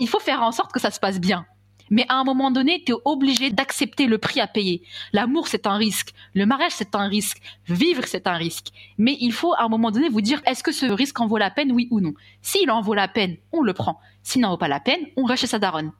il faut faire en sorte que ça se passe bien. Mais à un moment donné, tu es obligé d'accepter le prix à payer. L'amour, c'est un risque. Le mariage, c'est un risque. Vivre, c'est un risque. Mais il faut à un moment donné vous dire, est-ce que ce risque en vaut la peine, oui ou non? S'il en vaut la peine, on le prend. S'il n'en vaut pas la peine, on reste chez sa daronne.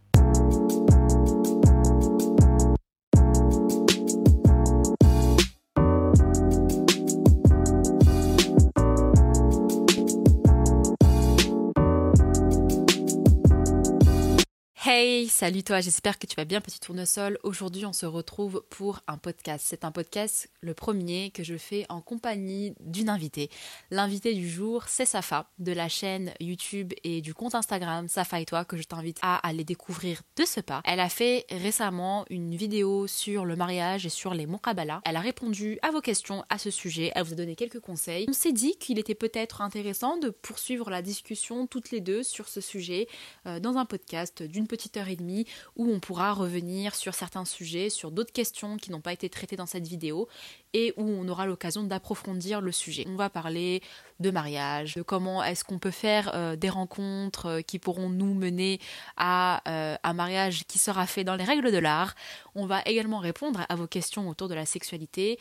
Hey, salut toi, j'espère que tu vas bien petit tournesol. Aujourd'hui on se retrouve pour un podcast. C'est un podcast, le premier, que je fais en compagnie d'une invitée. L'invitée du jour, c'est Safa, de la chaîne YouTube et du compte Instagram Safa et toi, que je t'invite à aller découvrir de ce pas. Elle a fait récemment une vidéo sur le mariage et sur les Moukabala. Elle a répondu à vos questions à ce sujet, elle vous a donné quelques conseils. On s'est dit qu'il était peut-être intéressant de poursuivre la discussion toutes les deux sur ce sujet euh, dans un podcast d'une petite petite heure et demie où on pourra revenir sur certains sujets, sur d'autres questions qui n'ont pas été traitées dans cette vidéo et où on aura l'occasion d'approfondir le sujet. On va parler de mariage, de comment est-ce qu'on peut faire euh, des rencontres euh, qui pourront nous mener à euh, un mariage qui sera fait dans les règles de l'art. On va également répondre à vos questions autour de la sexualité.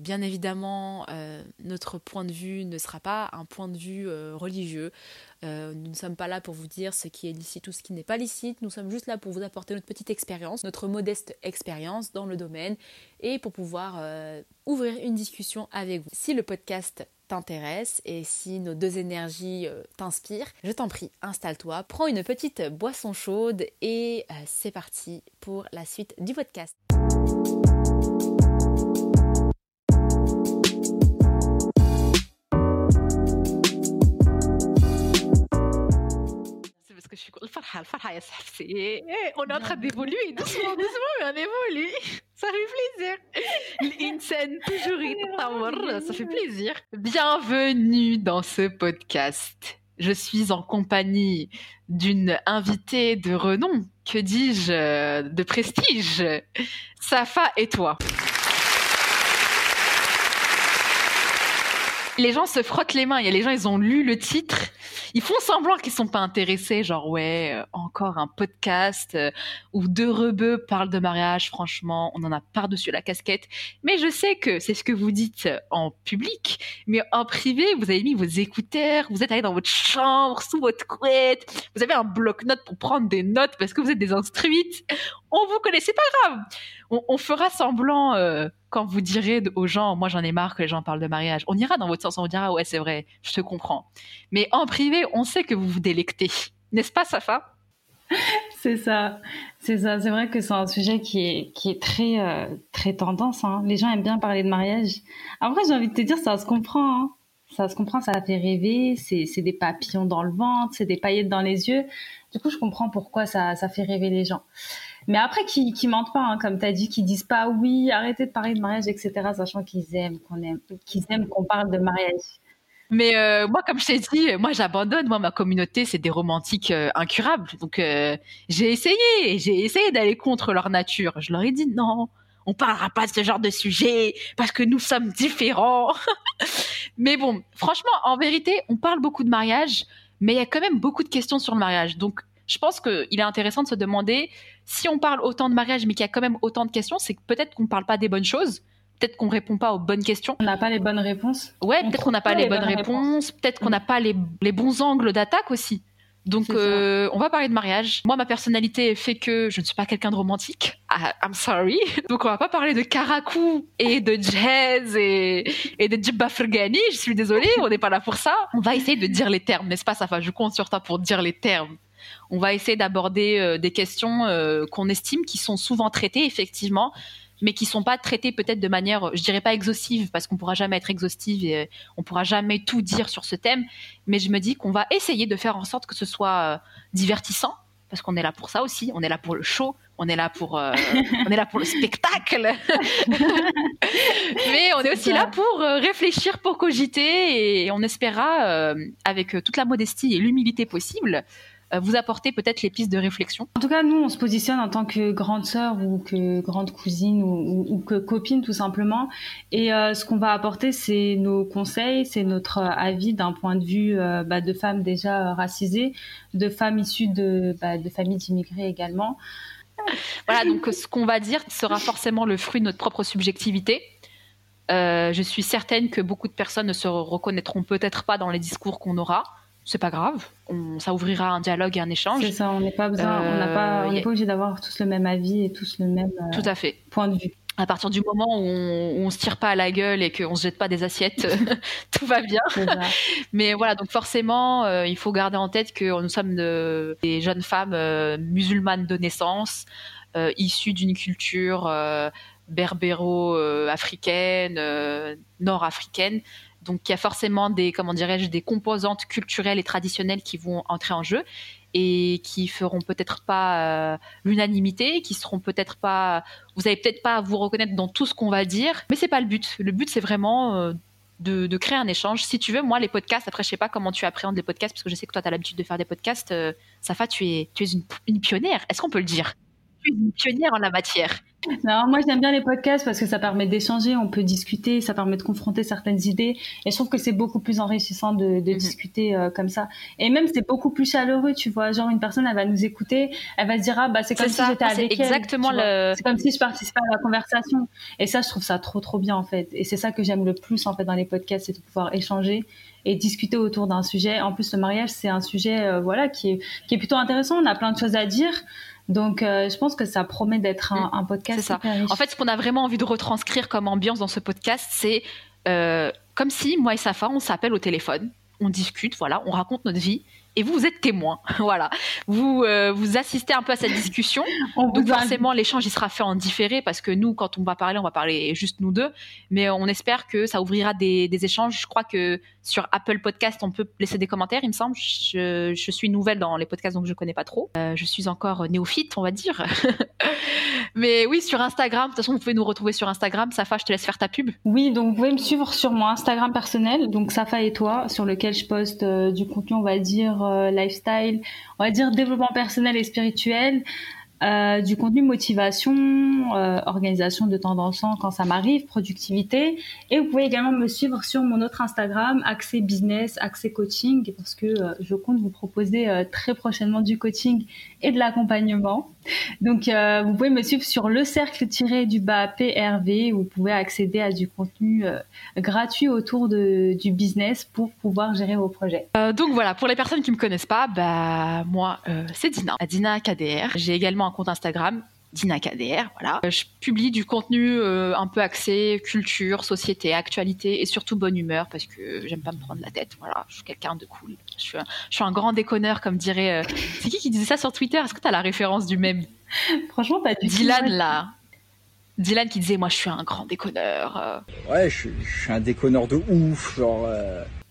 bien évidemment, notre point de vue ne sera pas un point de vue religieux. nous ne sommes pas là pour vous dire ce qui est licite ou ce qui n'est pas licite. Nous sommes juste là pour vous apporter notre petite expérience, notre modeste expérience dans le domaine et pour pouvoir ouvrir une discussion avec vous. Si le podcast t'intéresse et si nos deux énergies euh, t'inspirent, je t'en prie, installe-toi, prends une petite boisson chaude et euh, c'est parti pour la suite du podcast. Que je suis on est en train d'évoluer doucement doucement mais on évolue ça fait plaisir. toujours ça fait plaisir. Bienvenue dans ce podcast. Je suis en compagnie d'une invitée de renom, que dis-je, de prestige, Safa et toi. Les gens se frottent les mains. Il y a les gens, ils ont lu le titre ils font semblant qu'ils sont pas intéressés, genre ouais, euh, encore un podcast euh, où deux rebeux parlent de mariage. Franchement, on en a par-dessus la casquette. Mais je sais que c'est ce que vous dites en public, mais en privé, vous avez mis vos écouteurs, vous êtes allé dans votre chambre, sous votre couette, vous avez un bloc-notes pour prendre des notes parce que vous êtes des instruites. On vous connaît, c'est pas grave. On, fera semblant. Euh, quand vous direz aux gens, moi j'en ai marre que les gens parlent de mariage, on ira dans votre sens, on vous dira ouais c'est vrai, je te comprends. Mais en privé, on sait que vous vous délectez, n'est-ce pas Safa? C'est ça, c'est ça. C'est vrai que c'est un sujet qui est très euh, très tendance. Hein. Les gens aiment bien parler de mariage. Après j'ai envie de te dire ça se comprend. Hein. Ça se comprend, ça fait rêver. C'est des papillons dans le ventre, c'est des paillettes dans les yeux. Du coup je comprends pourquoi ça fait rêver les gens. Mais après, qui, qui mentent pas, hein, comme tu as dit, qui disent pas oui, arrêtez de parler de mariage, etc., sachant qu'ils aiment qu'on aime, qu'ils aiment qu'on parle de mariage. Mais euh, moi, comme je t'ai dit, moi j'abandonne. Moi, ma communauté, c'est des romantiques euh, incurables. Donc euh, j'ai essayé, j'ai essayé d'aller contre leur nature. Je leur ai dit non, on parlera pas de ce genre de sujet parce que nous sommes différents. mais bon, franchement, en vérité, on parle beaucoup de mariage, mais il y a quand même beaucoup de questions sur le mariage. Donc je pense qu'il est intéressant de se demander si on parle autant de mariage, mais qu'il y a quand même autant de questions, c'est que peut-être qu'on ne parle pas des bonnes choses. Peut-être qu'on répond pas aux bonnes questions. On n'a pas les bonnes réponses. Ouais, peut-être qu'on n'a pas les, bonnes réponses. Peut-être qu'on n'a pas les, bons angles d'attaque aussi. Donc, euh, on va parler de mariage. Moi, ma personnalité fait que je ne suis pas quelqu'un de romantique. Ah, I'm sorry. Donc, on va pas parler de karakou et de jazz et, et de jibba Je suis désolée, on n'est pas là pour ça. On va essayer de dire les termes, n'est-ce pas, Safa? Je compte sur toi pour dire les termes on va essayer d'aborder euh, des questions euh, qu'on estime qui sont souvent traitées effectivement, mais qui sont pas traitées peut-être de manière, je dirais pas exhaustive parce qu'on pourra jamais être exhaustive et euh, on pourra jamais tout dire sur ce thème. Mais je me dis qu'on va essayer de faire en sorte que ce soit divertissant parce qu'on est là pour ça aussi. On est là pour le show, on est là pour, on est là pour le spectacle. Mais on est aussi là pour réfléchir, pour cogiter, et on espérera, avec toute la modestie et l'humilité possible, vous apporter peut-être les pistes de réflexion. En tout cas, nous, on se positionne en tant que grande sœur ou que grande cousine ou, que copine tout simplement. Et ce qu'on va apporter, c'est nos conseils, c'est notre avis d'un point de vue bah, de femmes déjà racisées, de femmes issues de, bah, de familles d'immigrés également. Voilà, donc ce qu'on va dire sera forcément le fruit de notre propre subjectivité. Euh, je suis certaine que beaucoup de personnes ne se reconnaîtront peut-être pas dans les discours qu'on aura. C'est pas grave, ça ouvrira un dialogue et un échange. C'est ça, on n'est pas besoin, on n'est pas, euh, pas obligé d'avoir tous le même avis et tous le même euh, Tout à fait. point de vue à partir du moment où on, ne se tire pas à la gueule et qu'on se jette pas des assiettes, tout va bien. Mais voilà, donc forcément, euh, il faut garder en tête que nous sommes des jeunes femmes euh, musulmanes de naissance, euh, issues d'une culture berbéro-africaine, nord-africaine. Donc, il y a forcément des, comment dirais-je, des composantes culturelles et traditionnelles qui vont entrer en jeu et qui feront peut-être pas euh, l'unanimité, qui seront peut-être pas, vous allez peut-être pas vous reconnaître dans tout ce qu'on va dire, mais c'est pas le but. Le but c'est vraiment euh, de, créer un échange. Si tu veux, moi les podcasts, après je sais pas comment tu appréhendes les podcasts parce que je sais que toi tu as l'habitude de faire des podcasts. Euh, Safa, tu es, tu es une pionnière. Est-ce qu'on peut le dire? Es une pionnière en la matière. Non, moi j'aime bien les podcasts parce que ça permet d'échanger, on peut discuter, ça permet de confronter certaines idées. Et je trouve que c'est beaucoup plus enrichissant de, de mhm. discuter euh, comme ça. Et même c'est beaucoup plus chaleureux, tu vois. Genre une personne, elle va nous écouter, elle va se dire ah bah c'est comme si j'étais avec exactement elle. C'est comme si je participais à la conversation. Et ça, je trouve ça trop trop bien en fait. Et c'est ça que j'aime le plus en fait dans les podcasts, c'est de pouvoir échanger et discuter autour d'un sujet. En plus, le mariage, c'est un sujet euh, voilà qui est qui est plutôt intéressant. On a plein de choses à dire. Donc, euh, je pense que ça promet d'être un, mm. podcast. C'est ça. En fait, ce qu'on a vraiment envie de retranscrire comme ambiance dans ce podcast, c'est euh, comme si moi et Safa, on s'appelle au téléphone, on discute, voilà, on raconte notre vie, et vous, vous êtes témoin. voilà. Vous, euh, vous assistez un peu à cette discussion. Donc forcément, l'échange, il sera fait en différé parce que nous, quand on va parler, on va parler juste nous deux. Mais on espère que ça ouvrira des, des échanges. Je crois que sur Apple Podcast, on peut laisser des commentaires, il me semble. Je, suis nouvelle dans les podcasts, donc je connais pas trop. Euh, je suis encore néophyte, on va dire. Mais oui, sur Instagram, de toute façon, vous pouvez nous retrouver sur Instagram. Safa, je te laisse faire ta pub. Oui, donc vous pouvez me suivre sur mon Instagram personnel, donc Safa et toi, sur lequel je poste euh, du contenu, on va dire, euh, lifestyle, on va dire développement personnel et spirituel. Euh, du contenu motivation, euh, organisation de temps quand ça m'arrive, productivité. Et vous pouvez également me suivre sur mon autre Instagram, Accès Business, Accès Coaching, parce que euh, je compte vous proposer très prochainement du coaching et de l'accompagnement. Donc, vous pouvez me suivre sur le cercle tiré du bas PRV. Où vous pouvez accéder à du contenu gratuit autour du business pour pouvoir gérer vos projets. donc voilà, pour les personnes qui me connaissent pas, bah moi c'est Dina, Dina KDR. J'ai également compte Instagram Dina KDR, voilà. Euh, je publie du contenu euh, un peu axé culture, société, actualité et surtout bonne humeur parce que j'aime pas me prendre la tête. Voilà, je suis quelqu'un de cool. Je suis, un, je suis un grand déconneur comme dirait. Euh, c'est qui qui disait ça sur Twitter? Est-ce que tu as la référence du même Franchement, pas du Dylan là. Dylan qui disait moi je suis un grand déconneur. Ouais, je, je, suis un déconneur de ouf, genre.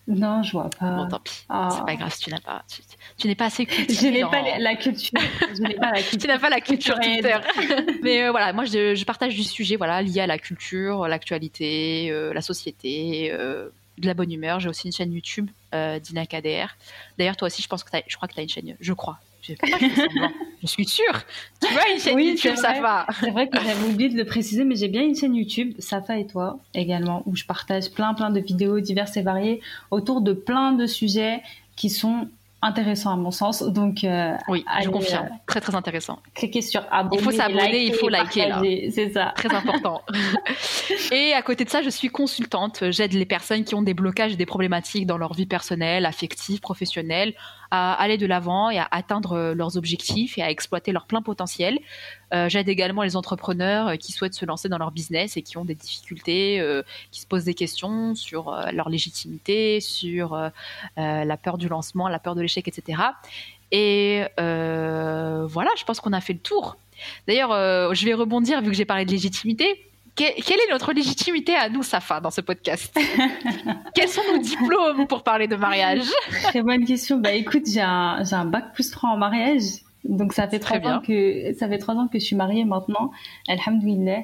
Non, je vois pas. Bon, tant pis. Ah. C'est pas grave si tu n'as pas. Tu, n'es pas assez. Je n'ai pas la culture. Je n'ai pas la culture. tu n'as pas la culture Twitter. Mais euh, voilà, moi, je, je, partage du sujet voilà, lié à la culture, l'actualité, euh, la société, euh, de la bonne humeur. J'ai aussi une chaîne YouTube, Dina KDR. D'ailleurs, toi aussi, je pense que je crois que tu as une chaîne. Je crois. Je, je suis sûre. Tu vois une chaîne YouTube, Safa. C'est vrai que j'avais oublié de le préciser, mais j'ai bien une chaîne YouTube, Safa et toi également, où je partage plein plein de vidéos diverses et variées autour de plein de sujets qui sont intéressants à mon sens. Donc, euh, oui, je confirme. Euh, très très intéressant. Cliquez sur abonner. Il faut s'abonner, il faut liker C'est ça. Très important. et à côté de ça, je suis consultante. J'aide les personnes qui ont des blocages et des problématiques dans leur vie personnelle, affective, professionnelle, à aller de l'avant et à atteindre euh, leurs objectifs et à exploiter leur plein potentiel. Euh, J'aide également les entrepreneurs euh, qui souhaitent se lancer dans leur business et qui ont des difficultés, qui se posent des questions sur leur légitimité, sur la peur du lancement, la peur de l'échec, etc. Et voilà, je pense qu'on a fait le tour. D'ailleurs, je vais rebondir vu que j'ai parlé de légitimité quelle est notre légitimité à nous, Safa, dans ce podcast Quels sont nos diplômes pour parler de mariage Très bonne question. Bah écoute, j'ai un, un bac plus 3 en mariage. Donc ça fait trois ans que ça fait trois ans que je suis mariée maintenant. Alhamdoulilah.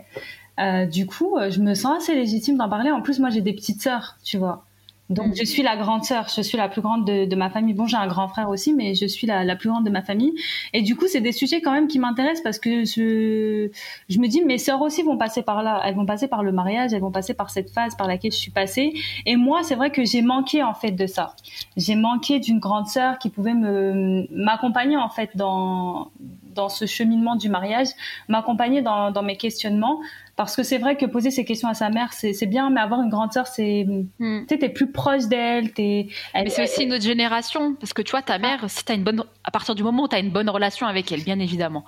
Euh, du coup, euh, je me sens assez légitime d'en parler. En plus, moi, j'ai des petites sœurs, tu vois. Donc, je suis la grande sœur, je suis la plus grande de, de ma famille. Bon, j'ai un grand frère aussi, mais je suis la, la plus grande de ma famille. Et du coup, c'est des sujets quand même qui m'intéressent parce que je, je me dis, mes sœurs aussi vont passer par là. Elles vont passer par le mariage, elles vont passer par cette phase par laquelle je suis passée. Et moi, c'est vrai que j'ai manqué en fait de ça. J'ai manqué d'une grande sœur qui pouvait me m'accompagner en fait dans dans ce cheminement du mariage, m'accompagner dans, dans mes questionnements parce que c'est vrai que poser ces questions à sa mère, c'est bien, mais avoir une grande sœur, c'est. Hmm. Tu sais, t'es plus proche d'elle. Mais c'est aussi une autre génération. Parce que tu vois, ta mère, si as une bonne. À partir du moment où tu as une bonne relation avec elle, bien évidemment.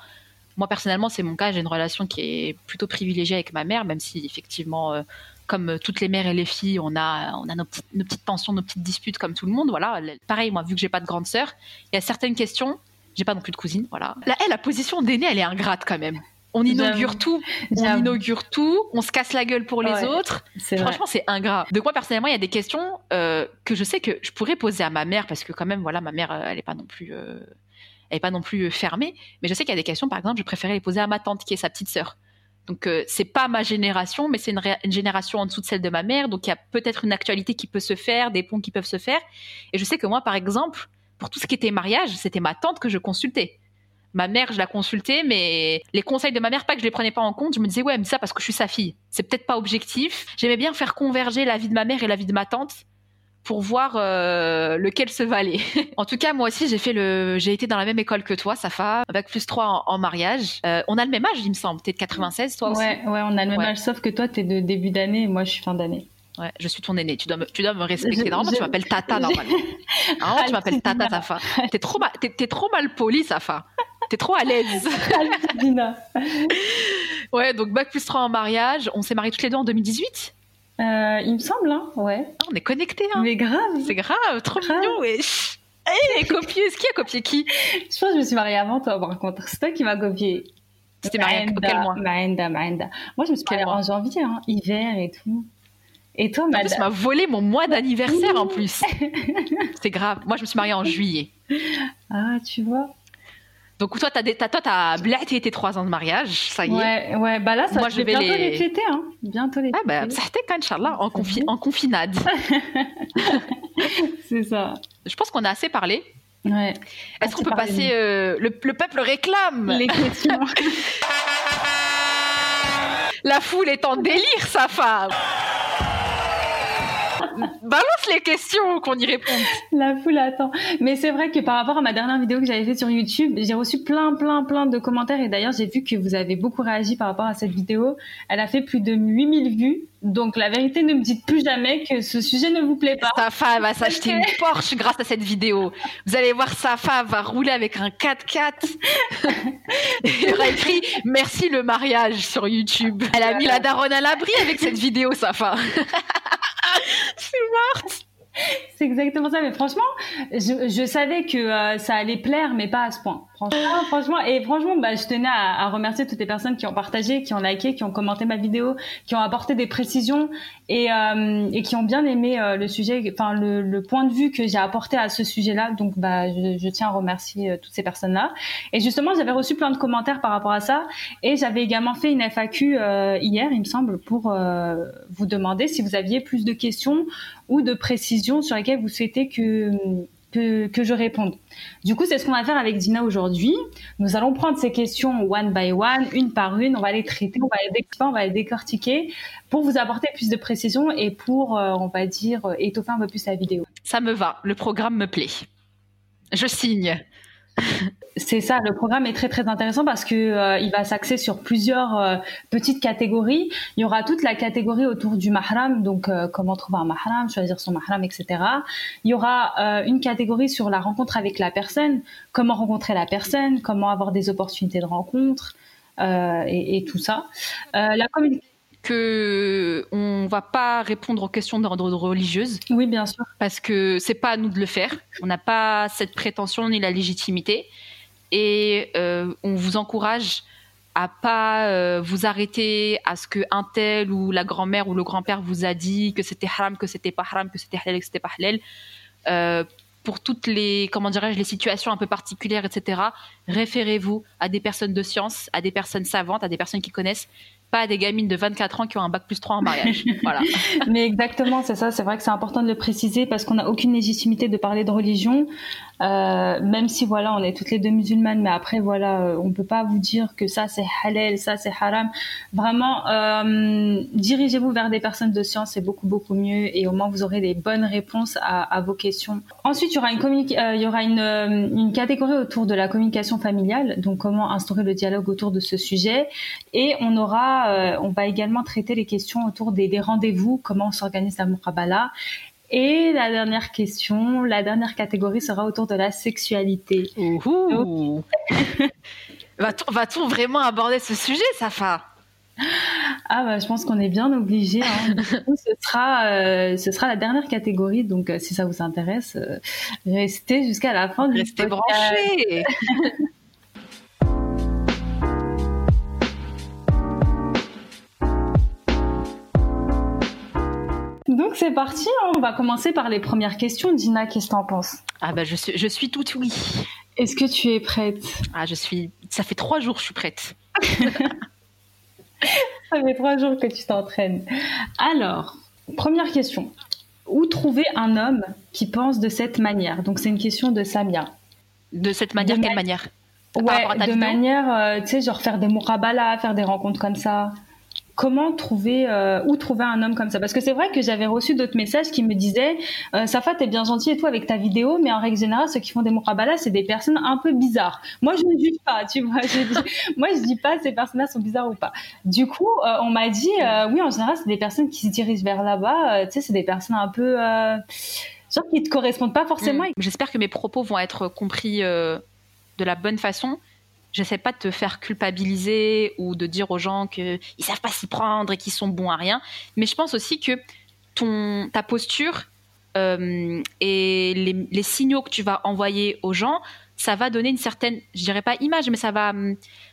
Moi, personnellement, c'est mon cas. J'ai une relation qui est plutôt privilégiée avec ma mère, même si, effectivement. Euh, comme toutes les mères et les filles, on a, on a nos, petites, nos petites tensions, nos petites disputes comme tout le monde. Voilà. Pareil, moi, vu que j'ai pas de grande sœur, il y a certaines questions. J'ai pas non plus de cousine, voilà. Là, la position d'aînée, elle est ingrate quand même. On inaugure tout, on inaugure tout, on se casse la gueule pour les autres. Franchement, c'est ingrat. De quoi personnellement, il y a des questions euh, que je sais que je pourrais poser à ma mère parce que quand même, voilà, ma mère, euh, elle est pas non plus, euh, elle est pas non plus fermée. Mais je sais qu'il y a des questions, par exemple, je préférais les poser à ma tante qui est sa petite sœur. Donc c'est pas ma génération, mais c'est une, une, génération en dessous de celle de ma mère. Donc il y a peut-être une actualité qui peut se faire, des ponts qui peuvent se faire. Et je sais que moi, par exemple, pour tout ce qui était mariage, c'était ma tante que je consultais ma mère, je la consultais, mais les conseils de ma mère, pas que je les prenais pas en compte. Je me disais, ouais, mais ça parce que je suis sa fille. C'est peut-être pas objectif. J'aimais bien faire converger la vie de ma mère et la vie de ma tante pour voir euh, lequel se valait. en tout cas, moi aussi, j'ai fait le, j'ai été dans la même école que toi, Safa, avec plus 3 en, mariage. Euh, on a le même âge, il me semble. T'es de 96, toi aussi? Ouais, ouais, on a le même âge, sauf que toi, t'es de début d'année et moi, je suis fin d'année. Ouais, je suis ton aîné. Tu dois me, tu dois me respecter. normalement, tu m'appelles Tata, normalement. normalement, tu m'appelles Tata, Safa. T'es trop, t'es, trop mal poli, Safa. T'es trop à l'aise. ouais, donc bac plus 3 en mariage. On s'est mariés toutes les deux en 2018 euh, Il me semble, hein, ouais. Ah, on est connectés, hein. Mais grave. C'est grave, trop mignon, wesh. Hey, copié, qui a copié qui? Je pense que je me suis mariée avant toi, par contre. C'est toi qui m'as copié. C'était mariée quel mois? Maenda, Maenda. Moi, je me suis mariée en janvier, hein, hiver et tout. Et toi, madame Tu m'as volé mon mois d'anniversaire en plus. C'est grave. Moi, je me suis mariée en juillet. Ah, tu vois. Donc toi, t'as, t'as, toi, t'as blatté tes trois ans de mariage, ça y est. Ouais, ouais, bah là, ça Moi, je vais bientôt les fêter, hein. Bientôt les Ah bah, ça Inch'Allah, en, confi- en confinade. C'est ça. Je pense qu'on a assez parlé. Ouais. Est-ce qu'on peut passer... Euh, le, le, peuple réclame? Les questions. La foule est en délire, sa femme balance les questions qu'on y réponde. La foule attend. Mais c'est vrai que par rapport à ma dernière vidéo que j'avais faite sur YouTube, j'ai reçu plein, plein, plein de commentaires. Et d'ailleurs, j'ai vu que vous avez beaucoup réagi par rapport à cette vidéo. Elle a fait plus de 8000 vues. Donc la vérité, ne me dites plus jamais que ce sujet ne vous plaît pas. Safa va s'acheter une Porsche grâce à cette vidéo. Vous allez voir Safa va rouler avec un 4x4. Il aura écrit merci le mariage sur YouTube. Elle a mis la daronne à l'abri avec cette vidéo Safa. C'est exactement ça. Mais franchement, je, savais que euh, ça allait plaire, mais pas à ce point. Franchement, et franchement, bah, je tenais à, remercier toutes les personnes qui ont partagé, qui ont liké, qui ont commenté ma vidéo, qui ont apporté des précisions et, euh, et qui ont bien aimé euh, le sujet, enfin le, point de vue que j'ai apporté à ce sujet-là. Donc, bah, je, tiens à remercier euh, toutes ces personnes-là. Et justement, j'avais reçu plein de commentaires par rapport à ça, et j'avais également fait une FAQ hier, il me semble, pour vous demander si vous aviez plus de questions ou de précisions sur lesquelles vous souhaitez que que, je réponde. Du coup, c'est ce qu'on va faire avec Dina aujourd'hui. Nous allons prendre ces questions one by one, une par une. On va les traiter, on va les découper, on va les décortiquer pour vous apporter plus de précision et pour, euh, on va dire, étoffer un peu plus la vidéo. Ça me va. Le programme me plaît. Je signe. C'est ça, le programme est très très intéressant parce que euh, il va s'axer sur plusieurs euh, petites catégories. Il y aura toute la catégorie autour du mahram, donc euh, comment trouver un mahram, choisir son mahram, etc. Il y aura une catégorie sur la rencontre avec la personne, comment rencontrer la personne, comment avoir des opportunités de rencontre et, et, tout ça. la communication que on va pas répondre aux questions d'ordre religieuse. Oui, bien sûr. Parce que c'est pas à nous de le faire. On n'a pas cette prétention ni la légitimité. Et euh, on vous encourage à pas euh, vous arrêter à ce que un tel ou la grand-mère ou le grand-père vous a dit que c'était haram, que c'était pas haram, que c'était halal, que c'était pas halal. Euh, pour toutes les comment dirais-je les situations un peu particulières, etc. Référez-vous à des personnes de science, à des personnes savantes, à des personnes qui connaissent pas à des gamines de 24 ans qui ont un bac plus 3 en mariage. voilà. Mais exactement, c'est ça. C'est vrai que c'est important de le préciser parce qu'on n'a aucune légitimité de parler de religion. Euh, même si voilà, on est toutes les deux musulmanes, mais après voilà, euh, on peut pas vous dire que ça c'est halal, ça c'est haram. Vraiment, euh, dirigez-vous vers des personnes de science, c'est beaucoup beaucoup mieux et au moins vous aurez des bonnes réponses à, vos questions. Ensuite, il y aura une euh, il y aura une, euh, une catégorie autour de la communication familiale, donc comment instaurer le dialogue autour de ce sujet, et on aura, on va également traiter les questions autour des, des rendez-vous, comment on s'organise la muqabala et la dernière question, la dernière catégorie sera autour de la sexualité. Va-t-on vraiment aborder ce sujet, Safa? Ah bah, je pense qu'on est bien obligé. Hein. ce sera, euh, ce sera la dernière catégorie. Donc, euh, si ça vous intéresse, euh, restez jusqu'à la fin du Restez branchés. Donc c'est parti, hein. on va commencer par les premières questions. Dina, qu'est-ce que t'en penses? Ah bah je suis, je suis tout oui. Est-ce que tu es prête? Ah je suis, ça fait trois jours que je suis prête. ça fait trois jours que tu t'entraînes. Alors, première question. Où trouver un homme qui pense de cette manière? Donc c'est une question de Samia. De cette manière, quelle manière? Ouais, de manière, euh, tu sais, genre faire des mourabala, faire des rencontres comme ça comment trouver euh, où trouver un homme comme ça. Parce que c'est vrai que j'avais reçu d'autres messages qui me disaient euh, Safa t'es bien gentil et tout avec ta vidéo mais en règle générale ceux qui font des murabala c'est des personnes un peu bizarres. Moi je ne juge pas tu vois je moi je dis pas ces personnes-là sont bizarres ou pas. Du coup euh, on m'a dit euh, oui en général c'est des personnes qui se dirigent vers là-bas tu sais c'est des personnes un peu genre qui te correspondent pas forcément. Mm. j'espère que mes propos vont être compris de la bonne façon J'essaie pas de te faire culpabiliser ou de dire aux gens qu'ils savent pas s'y prendre et qu'ils sont bons à rien. Mais je pense aussi que ton, ta posture euh, et les, les, signaux que tu vas envoyer aux gens ça va donner une certaine, je dirais pas image, mais ça va,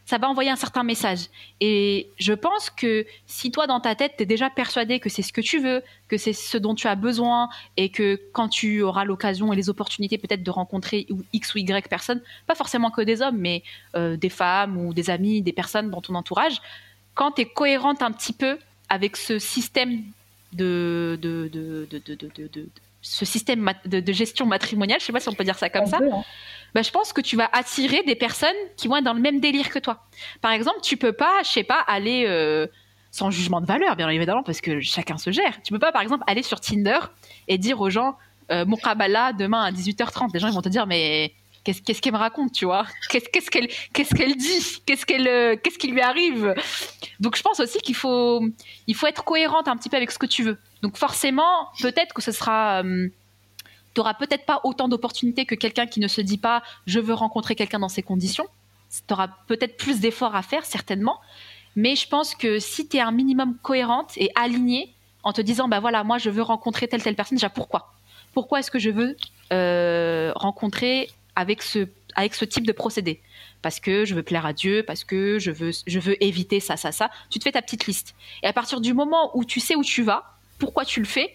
ça va envoyer un certain message. Et je pense que si toi, dans ta tête, tu es déjà persuadé que c'est ce que tu veux, que c'est ce dont tu as besoin, et que quand tu auras l'occasion et les opportunités peut-être de rencontrer X ou Y personnes, pas forcément que des hommes, mais euh, des femmes ou des amis, des personnes dans ton entourage, quand tu es cohérente un petit peu avec ce système de, de, de, de ce système de, gestion matrimoniale, je sais pas si on peut dire ça comme ça, hein. Bah, je pense que tu vas attirer des personnes qui vont être dans le même délire que toi. Par exemple, tu peux pas, je sais pas, aller euh, sans jugement de valeur, bien évidemment, parce que chacun se gère. Tu peux pas, par exemple, aller sur Tinder et dire aux gens euh, mon kabbalah demain à 18h30. Les gens ils vont te dire mais qu'est-ce qu'elle me raconte, tu vois? Qu'est-ce qu'elle qu'est-ce qu'elle dit? Qu'est-ce qu'elle euh, qu'est-ce qui lui arrive? Donc je pense aussi qu'il faut il faut être cohérente un petit peu avec ce que tu veux. Donc forcément, peut-être que ce sera euh, tu auras peut-être pas autant d'opportunités que quelqu'un qui ne se dit pas je veux rencontrer quelqu'un dans ces conditions. Tu auras peut-être plus d'efforts à faire certainement, mais je pense que si tu es un minimum cohérente et alignée en te disant bah voilà, moi je veux rencontrer telle telle personne, déjà pourquoi? Pourquoi est-ce que je veux euh, rencontrer avec ce, avec ce type de procédé? Parce que je veux plaire à Dieu, parce que je veux, je veux éviter ça, ça, ça. Tu te fais ta petite liste. Et à partir du moment où tu sais où tu vas, pourquoi tu le fais,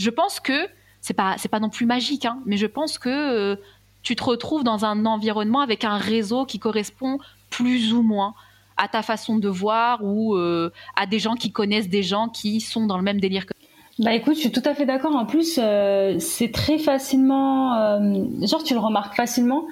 je pense que c'est pas, c'est pas non plus magique, hein, mais je pense que euh, tu te retrouves dans un environnement avec un réseau qui correspond plus ou moins à ta façon de voir ou euh, à des gens qui connaissent des gens qui sont dans le même délire que bah écoute, je suis tout à fait d'accord. En plus, euh, c'est très facilement, genre tu le remarques facilement.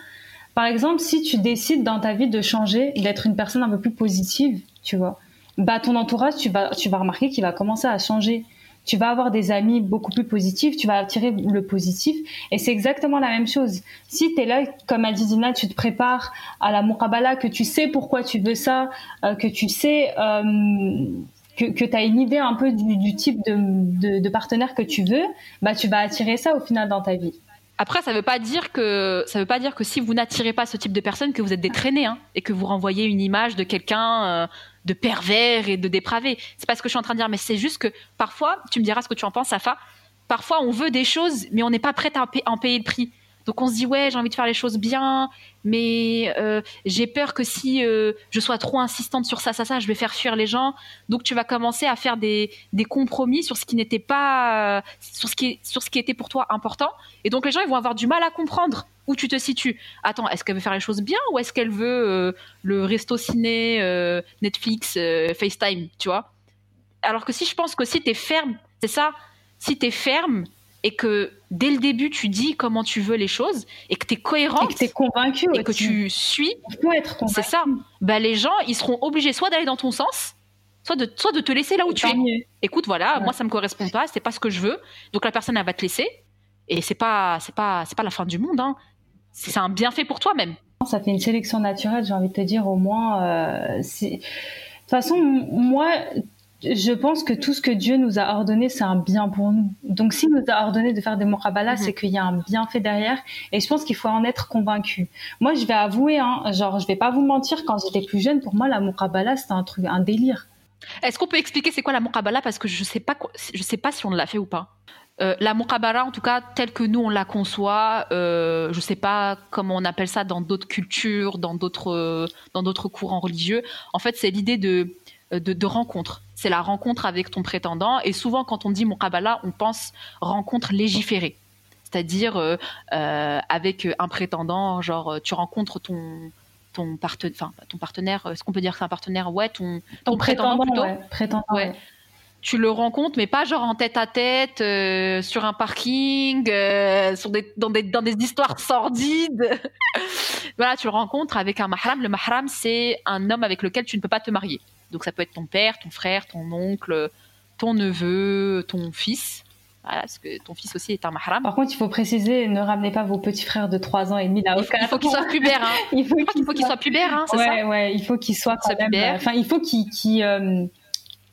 Par exemple, si tu décides dans ta vie de changer, d'être une personne un peu plus positive, tu vois, bah ton entourage, tu vas, tu vas remarquer qu'il va commencer à changer. Tu vas avoir des amis beaucoup plus positifs, tu vas attirer le positif, et c'est exactement la même chose. Si tu es là, comme a dit Dina, tu te prépares à la muqabala, que tu sais pourquoi tu veux ça, euh, que tu sais que, que tu as une idée un peu du, type de, de, partenaire que tu veux, bah tu vas attirer ça au final dans ta vie. Après, ça veut pas dire que ça veut pas dire que si vous n'attirez pas ce type de personne que vous êtes des traînés hein, et que vous renvoyez une image de quelqu'un euh, de pervers et de dépravé. C'est pas ce que je suis en train de dire, mais c'est juste que parfois, tu me diras ce que tu en penses, Safa. Parfois, on veut des choses, mais on n'est pas prêt à en payer le prix. Donc on se dit ouais j'ai envie de faire les choses bien, mais euh, j'ai peur que si euh, je sois trop insistante sur ça ça ça je vais faire fuir les gens. Donc tu vas commencer à faire des, des compromis sur ce qui n'était pas sur ce qui sur ce qui était pour toi important. Et donc les gens ils vont avoir du mal à comprendre où tu te situes. Attends, est-ce qu'elle veut faire les choses bien ou est-ce qu'elle veut euh, le resto ciné, euh, Netflix, euh, FaceTime, tu vois? Alors que si je pense que si tu es ferme, c'est ça, si tu es ferme et que dès le début tu dis comment tu veux les choses et que tu es cohérente et que tu es convaincu et que tu suis, c'est ça. Bah, les gens, ils seront obligés soit d'aller dans ton sens, soit de, soit de te laisser là où tu es. Mieux. Écoute, voilà, Ouais. moi ça me correspond pas, c'est pas ce que je veux. Donc la personne elle va te laisser et c'est pas c'est pas c'est pas la fin du monde hein. C'est un bienfait pour toi même. Ça fait une sélection naturelle, j'ai envie de te dire au moins. euh, De toute façon, moi, je pense que tout ce que Dieu nous a ordonné, c'est un bien pour nous. Donc, s'il nous a ordonné de faire des murabala, Mhm. c'est qu'il y a un bienfait derrière. Et je pense qu'il faut en être convaincu. Moi, je vais avouer, hein, genre, je vais pas vous mentir, quand j'étais plus jeune, pour moi, la murabala, c'était un truc, un délire. Est-ce qu'on peut expliquer c'est quoi la muqabala parce que je sais pas quoi- je sais pas si on l'a fait ou pas. Euh, la muqabala en tout cas telle que nous on la conçoit, euh, je sais pas comment on appelle ça dans d'autres cultures, dans d'autres euh, dans d'autres courants religieux. En fait, c'est l'idée de de, de rencontre. C'est la rencontre avec ton prétendant. Et souvent, quand on dit muqabala, on pense rencontre légiférée. C'est-à-dire euh, avec un prétendant, genre tu rencontres ton ton, enfin, ton partenaire, est-ce qu'on peut dire que c'est un partenaire? Ouais, ton, ton prétendant plutôt. ouais, prétendant, Ouais. Tu le rencontres, mais pas genre en tête à tête, euh, sur un parking, euh, sur des, dans, des, dans des histoires sordides. voilà, tu le rencontres avec un mahram. Le mahram, c'est un homme avec lequel tu ne peux pas te marier. Donc ça peut être ton père, ton frère, ton oncle, ton neveu, ton fils. Voilà, parce que ton fils aussi est un mahram. Par contre, il faut préciser, ne ramenez pas vos petits frères de 3 ans et demi là. Il faut, il faut qu'il soit pubère. Hein. Il faut Je crois qu'il faut qu'il soit pubère, hein, c'est ouais, ça ouais, il faut qu'il soit quand même. Enfin, il faut qu'il, qu'il, euh,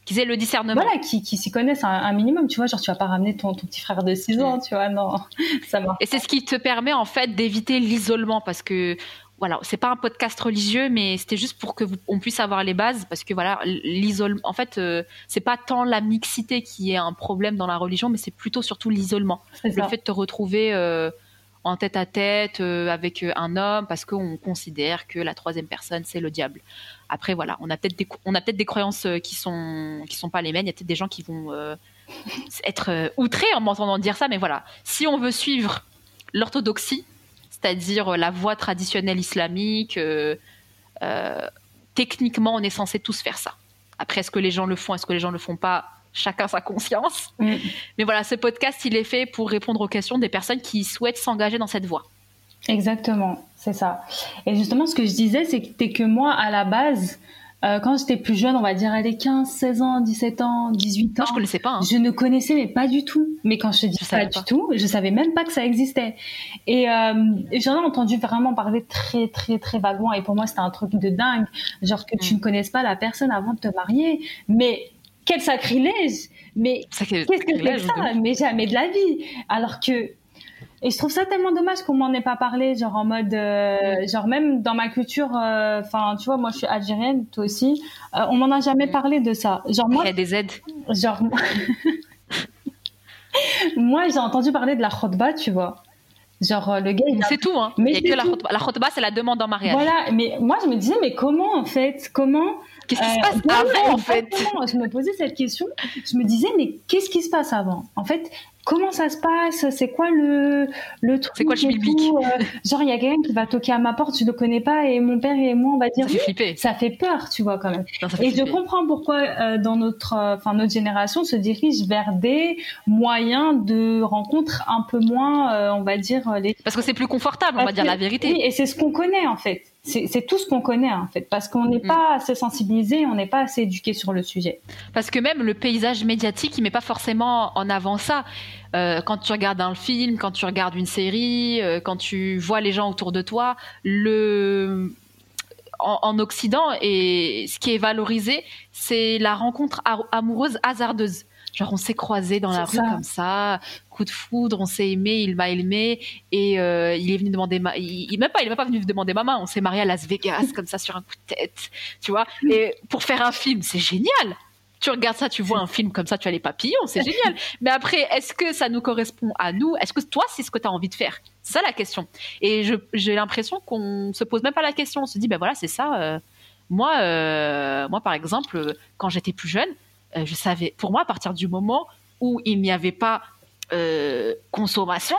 Qu'ils aient le discernement. voilà, qu'il s'y connaisse un, un minimum. Tu vois, genre tu vas pas ramener ton, ton petit frère de 6 ans, tu vois, non, ça marche. Et c'est ce qui te permet en fait d'éviter l'isolement parce que voilà, c'est pas un podcast religieux, mais c'était juste pour que vous, on puisse avoir les bases parce que voilà, l'isolement. En fait, euh, c'est pas tant la mixité qui est un problème dans la religion, mais c'est plutôt surtout l'isolement, le ça. fait de te retrouver euh, en tête à tête euh, avec euh, un homme parce qu'on considère que la troisième personne c'est le diable. Après voilà, on a peut-être des, on a peut-être des croyances euh, qui sont qui sont pas les mêmes. Il y a peut-être des gens qui vont euh, être euh, outrés en m'entendant dire ça, mais voilà, si on veut suivre l'orthodoxie, c'est-à-dire la voie traditionnelle islamique, euh, euh, techniquement, on est censé tous faire ça. Après, est-ce que les gens le font, est-ce que les gens le font pas? Chacun sa conscience. Mm. Mais voilà, ce podcast, il est fait pour répondre aux questions des personnes qui souhaitent s'engager dans cette voie. Exactement, c'est ça. Et justement, ce que je disais, c'était que moi, à la base, euh, quand j'étais plus jeune, on va dire, allez, 15, 16 ans, 17 ans, 18 ans. Moi, je connaissais pas. hein. Je ne connaissais mais pas du tout. Mais quand je te dis Je pas du tout, je savais même pas que ça existait. Et, euh, j'en ai entendu vraiment parler très très très vaguement. Et pour moi, c'était un truc de dingue, genre que tu Mm. ne connaisses pas la personne avant de te marier. Mais quel sacrilège Mais qu'est-ce que c'est que ça? Mais jamais de la vie. Alors que et je trouve ça tellement dommage qu'on m'en ait pas parlé, genre en mode, euh, genre même dans ma culture, euh, enfin tu vois, moi je suis algérienne, toi aussi, euh, on m'en a jamais parlé de ça. Genre moi, Il y a des aides. Genre, moi, j'ai entendu parler de la khotba, tu vois. Genre, euh, le gars, il a... C'est tout. Hein. Mais Il y a c'est que la khutba, c'est la demande en mariage. Voilà, mais moi, je me disais, mais comment, en fait Comment Qu'est-ce qui se passe avant, en fait? Je me posais cette question? Je me disais, mais qu'est-ce qui se passe avant? En fait, comment ça se passe? C'est quoi le, le truc C'est quoi le schmilblick? Euh, Genre, il y a quelqu'un qui va toquer à ma porte, je le connais pas, et mon père et moi, on va dire, Ça fait oui. flipper. ça fait peur, tu vois, quand même. Non, Et je comprends pourquoi euh, dans notre, euh, enfin notre génération se dirige vers des moyens de rencontres un peu moins, euh, on va dire euh, les. Parce que c'est plus confortable, on va dire la vérité. Oui, et c'est ce qu'on connaît en fait. C'est tout ce qu'on connaît en fait, parce qu'on n'est Mm. pas assez sensibilisé, on n'est pas assez éduqué sur le sujet. Parce que même le paysage médiatique, il met pas forcément en avant ça. Euh, quand tu regardes un film, quand tu regardes une série, euh, quand tu vois les gens autour de toi, le en, en Occident et ce qui est valorisé, c'est la rencontre amoureuse hasardeuse. Genre on s'est croisés dans la rue ça. comme ça, coup de foudre, on s'est aimé, il m'a aimé et euh, il est venu demander ma... il, il- même pas il est même pas venu demander ma main, on s'est marié à Las Vegas comme ça sur un coup de tête, tu vois. Et pour faire un film, c'est génial. Tu regardes ça, tu vois un film comme ça, tu as les papillons, c'est génial. Mais après, est-ce que ça nous correspond à nous? Est-ce que toi, c'est ce que tu as envie de faire? C'est ça la question. Et j'ai l'impression qu'on se pose même pas la question. On se dit, ben voilà, c'est ça. euh, moi, euh, moi, par exemple, quand j'étais plus jeune, euh, je savais, pour moi, à partir du moment où il n'y avait pas euh, consommation,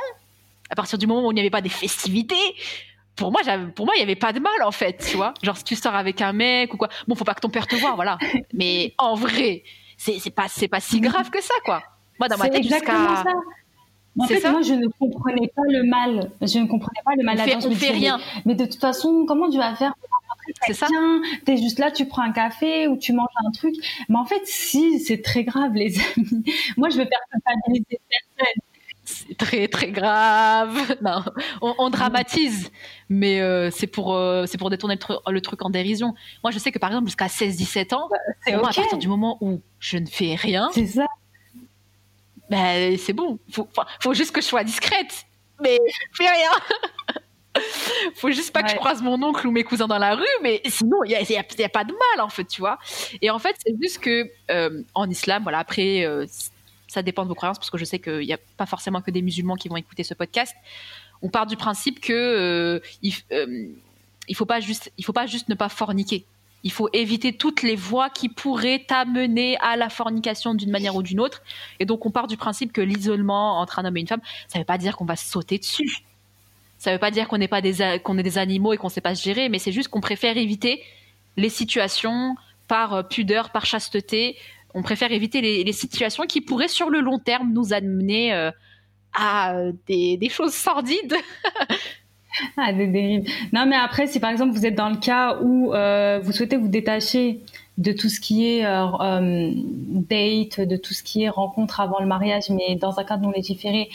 À partir du moment où il n'y avait pas des festivités, pour moi, pour moi, il n'y avait pas de mal en fait, tu vois. Genre si tu sors avec un mec ou quoi, bon, faut pas que ton père te voit, voilà. Mais en vrai, c'est pas c'est pas si grave que ça, quoi. Moi, dans ma tête, jusqu'à en fait, moi, je ne comprenais pas le mal. Je ne comprenais pas le mal. On fait, on fait rien. Mais de toute façon, comment tu vas faire c'est ça. T'es juste là, tu prends un café ou tu manges un truc. Mais en fait, si, c'est très grave, les amis. Moi, je veux faire culpabiliser personne. C'est très très grave. Non, on, dramatise, mais euh, c'est pour euh, c'est pour détourner le, truc en dérision. Moi, je sais que par exemple jusqu'à 16-17 ans, bah, moi, à partir du moment où je ne fais rien, c'est ça. Ben, c'est bon. Faut, faut juste que je sois discrète, mais je fais rien. faut juste pas que je croise mon oncle ou mes cousins dans la rue, mais sinon, il n'y a, a, pas de mal, en fait, tu vois. Et en fait, c'est juste que euh, en islam, voilà, après, ça dépend de vos croyances, parce que je sais qu'il n'y a pas forcément que des musulmans qui vont écouter ce podcast. On part du principe que euh, il, euh, il faut pas juste, il faut pas juste ne pas forniquer. Il faut éviter toutes les voies qui pourraient t'amener à la fornication d'une manière ou d'une autre. Et donc, on part du principe que l'isolement entre un homme et une femme, ça ne veut pas dire qu'on va sauter dessus. Ça ne veut pas dire qu'on n'est pas est des animaux et qu'on ne sait pas se gérer, mais c'est juste qu'on préfère éviter les situations par euh, pudeur, par chasteté, on préfère éviter les, situations qui pourraient sur le long terme nous amener euh, à des, choses sordides. ah, des dérives. Non, mais après, si par exemple vous êtes dans le cas où euh, vous souhaitez vous détacher de tout ce qui est euh, date, de tout ce qui est rencontre avant le mariage, mais dans un cadre non légiféré,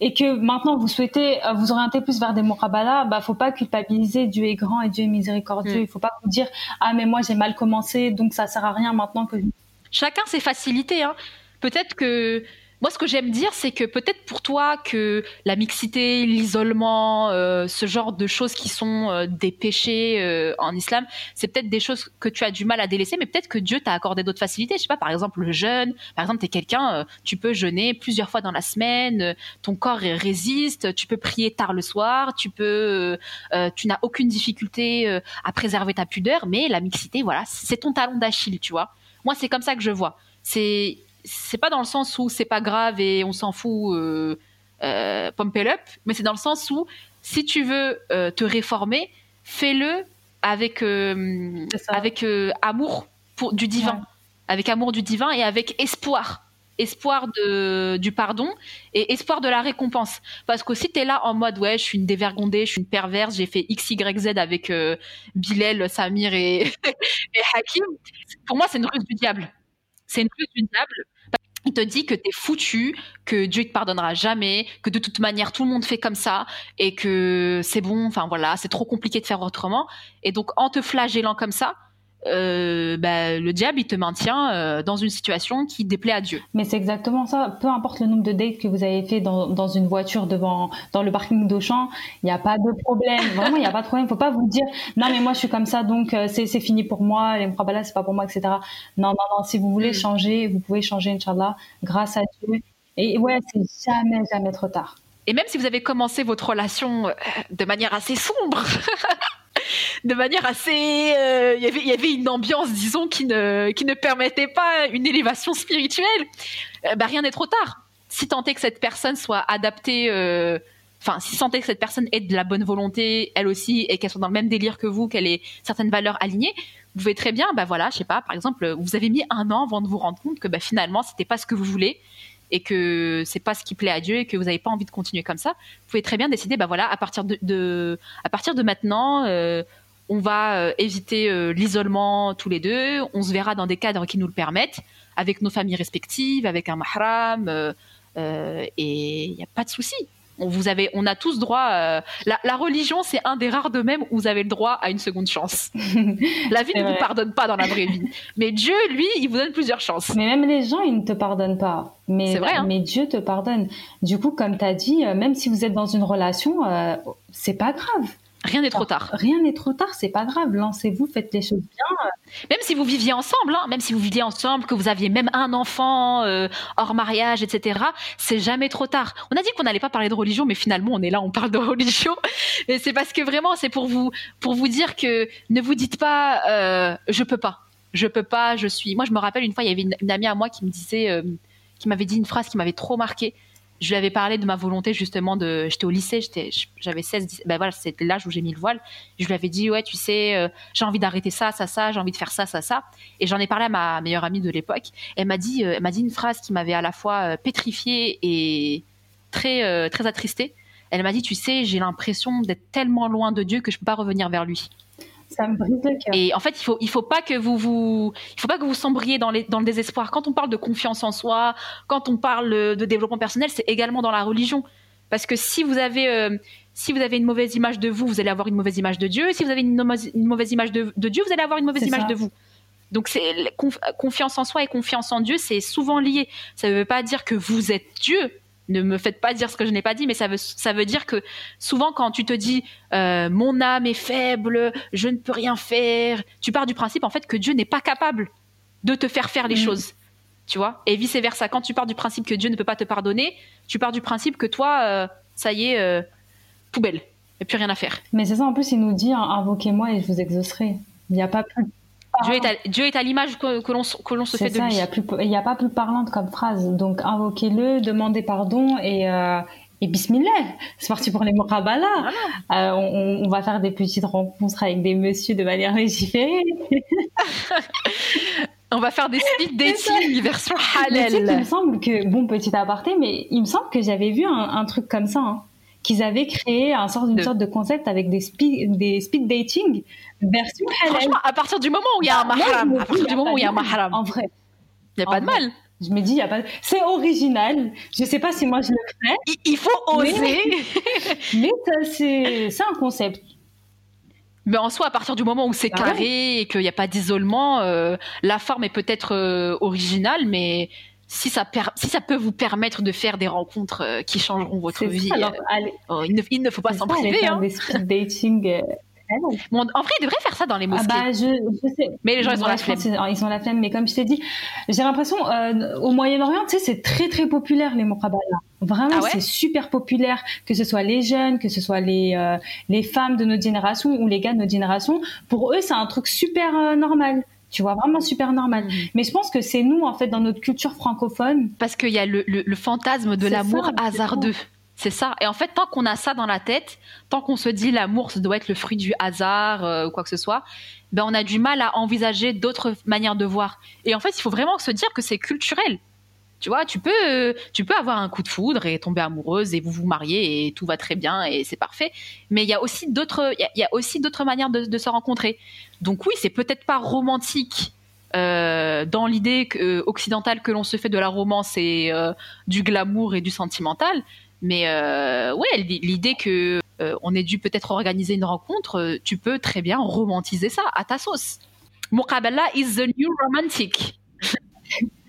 et que maintenant vous souhaitez vous orienter plus vers des murabala, bah faut pas culpabiliser Dieu est grand et Dieu est miséricordieux. Mm. Il faut pas vous dire ah mais moi j'ai mal commencé donc ça sert à rien maintenant que Chacun ses facilités. Hein. Peut-être que moi, ce que j'aime dire, c'est que peut-être pour toi que la mixité, l'isolement, euh, ce genre de choses qui sont euh, des péchés euh, en islam, c'est peut-être des choses que tu as du mal à délaisser, mais peut-être que Dieu t'a accordé d'autres facilités. Je sais pas, par exemple le jeûne. Par exemple, tu es quelqu'un, tu peux jeûner plusieurs fois dans la semaine, ton corps résiste, tu peux prier tard le soir, tu peux, tu n'as aucune difficulté à préserver ta pudeur, mais la mixité, voilà, c'est ton talon d'Achille, tu vois. Moi, c'est comme ça que je vois. C'est c'est pas dans le sens où c'est pas grave et on s'en fout, euh, euh, pump it up, mais c'est dans le sens où si tu veux euh, te réformer, fais-le avec euh, avec amour pour du divin, avec amour du divin et avec espoir espoir de, du pardon et espoir de la récompense. Parce que si tu es là en mode, ouais, je suis une dévergondée, je suis une perverse, j'ai fait X, Y, Z avec euh, Bilal, Samir et, et Hakim, pour moi, c'est une ruse du diable. C'est une ruse du diable. Il te dit que t'es foutu, que Dieu te pardonnera jamais, que de toute manière tout le monde fait comme ça et que c'est bon, enfin voilà, c'est trop compliqué de faire autrement. Et donc en te flagellant comme ça, euh, bah, le diable, il te maintient euh, dans une situation qui déplaît à Dieu. Mais c'est exactement ça. Peu importe le nombre de dates que vous avez fait dans, dans une voiture devant, dans le parking d'Auchan, il n'y a pas de problème. Vraiment, il n'y a pas de problème. Il faut pas vous dire, non, mais moi, je suis comme ça, donc euh, c'est, c'est fini pour moi. Les là, c'est pas pour moi, etc. Non, non, non. Si vous voulez mm. changer, vous pouvez changer, Inch'Allah, grâce à Dieu. Et ouais, c'est jamais, jamais trop tard. Et même si vous avez commencé votre relation de manière assez sombre, de manière assez. Euh, il y avait une ambiance, disons, qui ne, qui ne permettait pas une élévation spirituelle. Euh, bah, rien n'est trop tard. Si tant est que cette personne soit adaptée. Euh, enfin, si est que cette personne ait de la bonne volonté, elle aussi, et qu'elle soit dans le même délire que vous, qu'elle ait certaines valeurs alignées, vous pouvez très bien, bah voilà, je sais pas, par exemple, vous avez mis un an avant de vous rendre compte que bah, finalement, c'était pas ce que vous voulez et que c'est pas ce qui plaît à Dieu et que vous n'avez pas envie de continuer comme ça, vous pouvez très bien décider, bah voilà, à partir de, à partir de maintenant, euh, on va euh, éviter euh, l'isolement tous les deux, on se verra dans des cadres qui nous le permettent, avec nos familles respectives, avec un mahram, et il n'y a pas de souci on vous avez, on a tous droit. Euh, la, religion, c'est un des rares domaines où vous avez le droit à une seconde chance. la vie ne vous pardonne pas dans la vraie vie, mais Dieu, lui, il vous donne plusieurs chances. Mais même les gens, ils ne te pardonnent pas. Mais, vrai, hein. mais Dieu te pardonne. Du coup, comme tu as dit, euh, même si vous êtes dans une relation, euh, c'est pas grave. Rien n'est trop tard. Rien n'est trop tard, c'est pas grave. Lancez-vous, faites les choses bien. Même si vous viviez ensemble, hein, même si vous viviez ensemble, que vous aviez même un enfant euh, hors mariage, etc. C'est jamais trop tard. On a dit qu'on n'allait pas parler de religion, mais finalement on est là, on parle de religion. Et c'est parce que vraiment, c'est pour vous, pour vous dire que ne vous dites pas, euh, je peux pas, je peux pas, je suis. Moi, je me rappelle une fois, il y avait une, amie à moi qui me disait, euh, qui m'avait dit une phrase qui m'avait trop marqué. Je lui avais parlé de ma volonté justement de. J'étais au lycée, j'avais 16, ben voilà, c'était l'âge où j'ai mis le voile. Je lui avais dit, ouais, tu sais, euh, j'ai envie d'arrêter ça, ça, ça, j'ai envie de faire ça, ça, ça. Et j'en ai parlé à ma meilleure amie de l'époque. Elle m'a dit, euh, elle m'a dit une phrase qui m'avait à la fois euh, pétrifiée et très, très attristée. Elle m'a dit, tu sais, j'ai l'impression d'être tellement loin de Dieu que je peux pas revenir vers lui. Ça me brise le cœur. Et en fait, il faut, il faut pas que vous, vous, il faut pas que vous sombriez dans, les, dans le désespoir. Quand on parle de confiance en soi, quand on parle de développement personnel, c'est également dans la religion. Parce que si vous avez, euh, si vous avez une mauvaise image de vous, vous allez avoir une mauvaise image de Dieu. Si vous avez une, une mauvaise image de, de, Dieu, vous allez avoir une mauvaise image de vous. Donc c'est confiance en soi et confiance en Dieu, c'est souvent lié. Ça ne veut pas dire que vous êtes Dieu, ne me faites pas dire ce que je n'ai pas dit, mais ça veut, ça veut dire que souvent quand tu te dis euh, mon âme est faible, je ne peux rien faire, tu pars du principe en fait que Dieu n'est pas capable de te faire faire les mm. choses. Tu vois? Et vice versa, quand tu pars du principe que Dieu ne peut pas te pardonner, tu pars du principe que toi, euh, ça y est, euh, poubelle, il n'y a plus rien à faire. Mais c'est ça, en plus, il nous dit invoquez-moi et je vous exaucerai. Il n'y a pas plus Dieu est, à, Dieu est à l'image que, que l'on se fait de lui. Il n'y a, a, pas plus parlante comme phrase. Donc invoquez-le, demandez pardon et, euh, et bismillah. C'est parti pour les Mokabala. Euh, on, on, va faire des petites rencontres avec des messieurs de manière légiférée. on va faire des speed dating version halal. il me semble que, bon, petit aparté, mais il me semble que j'avais vu un, un, truc comme ça. Hein qu'ils avaient créé un sorte, une sorte de concept avec des speed, des speed dating version Franchement, à partir du moment où il y a un mahram, à partir du moment où il y a un mahram, en vrai, il n'y a pas de mal. Je me dis, il y a pas. C'est original. Je sais pas si moi je le ferais. Il, faut oser. Mais, c'est un concept. Mais en soi, à partir du moment où c'est bah carré et qu'il n'y a pas d'isolement, euh, la forme est peut-être euh, originale, mais si ça, si ça peut vous permettre de faire des rencontres euh, qui changeront votre vie, euh, oh, il, ne, faut pas s'en priver. Hein. Des speed dating. Euh, en vrai, ils devraient faire ça dans les mosquées. Ah bah, je, je sais. Mais les gens, ils ont la flemme. Ils ont la flemme, mais comme je t'ai dit, j'ai l'impression, au Moyen-Orient, tu sais, c'est très, très populaire, les Mokabala. Vraiment, ah c'est super populaire, que ce soit les jeunes, que ce soit les, les femmes de notre génération ou les gars de notre génération. Pour eux, c'est un truc super normal tu vois, vraiment super normal. Mais je pense que c'est nous, en fait, dans notre culture francophone. Parce qu'il y a le, le, fantasme de l'amour hasardeux. C'est ça. Et en fait, tant qu'on a ça dans la tête, tant qu'on se dit l'amour, ça doit être le fruit du hasard euh, ou quoi que ce soit, ben on a du mal à envisager d'autres manières de voir. Et en fait, il faut vraiment se dire que c'est culturel. Tu vois, tu peux, tu peux avoir un coup de foudre et tomber amoureuse et vous vous mariez et tout va très bien et c'est parfait. Mais il y a aussi d'autres, il y, a aussi d'autres manières de, se rencontrer. Donc oui, c'est peut-être pas romantique euh, dans l'idée euh, occidentale que l'on se fait de la romance et euh, du glamour et du sentimental. Mais ouais, l'idée que on ait dû peut-être organiser une rencontre, tu peux très bien romantiser ça à ta sauce. Muqabala is the new romantic.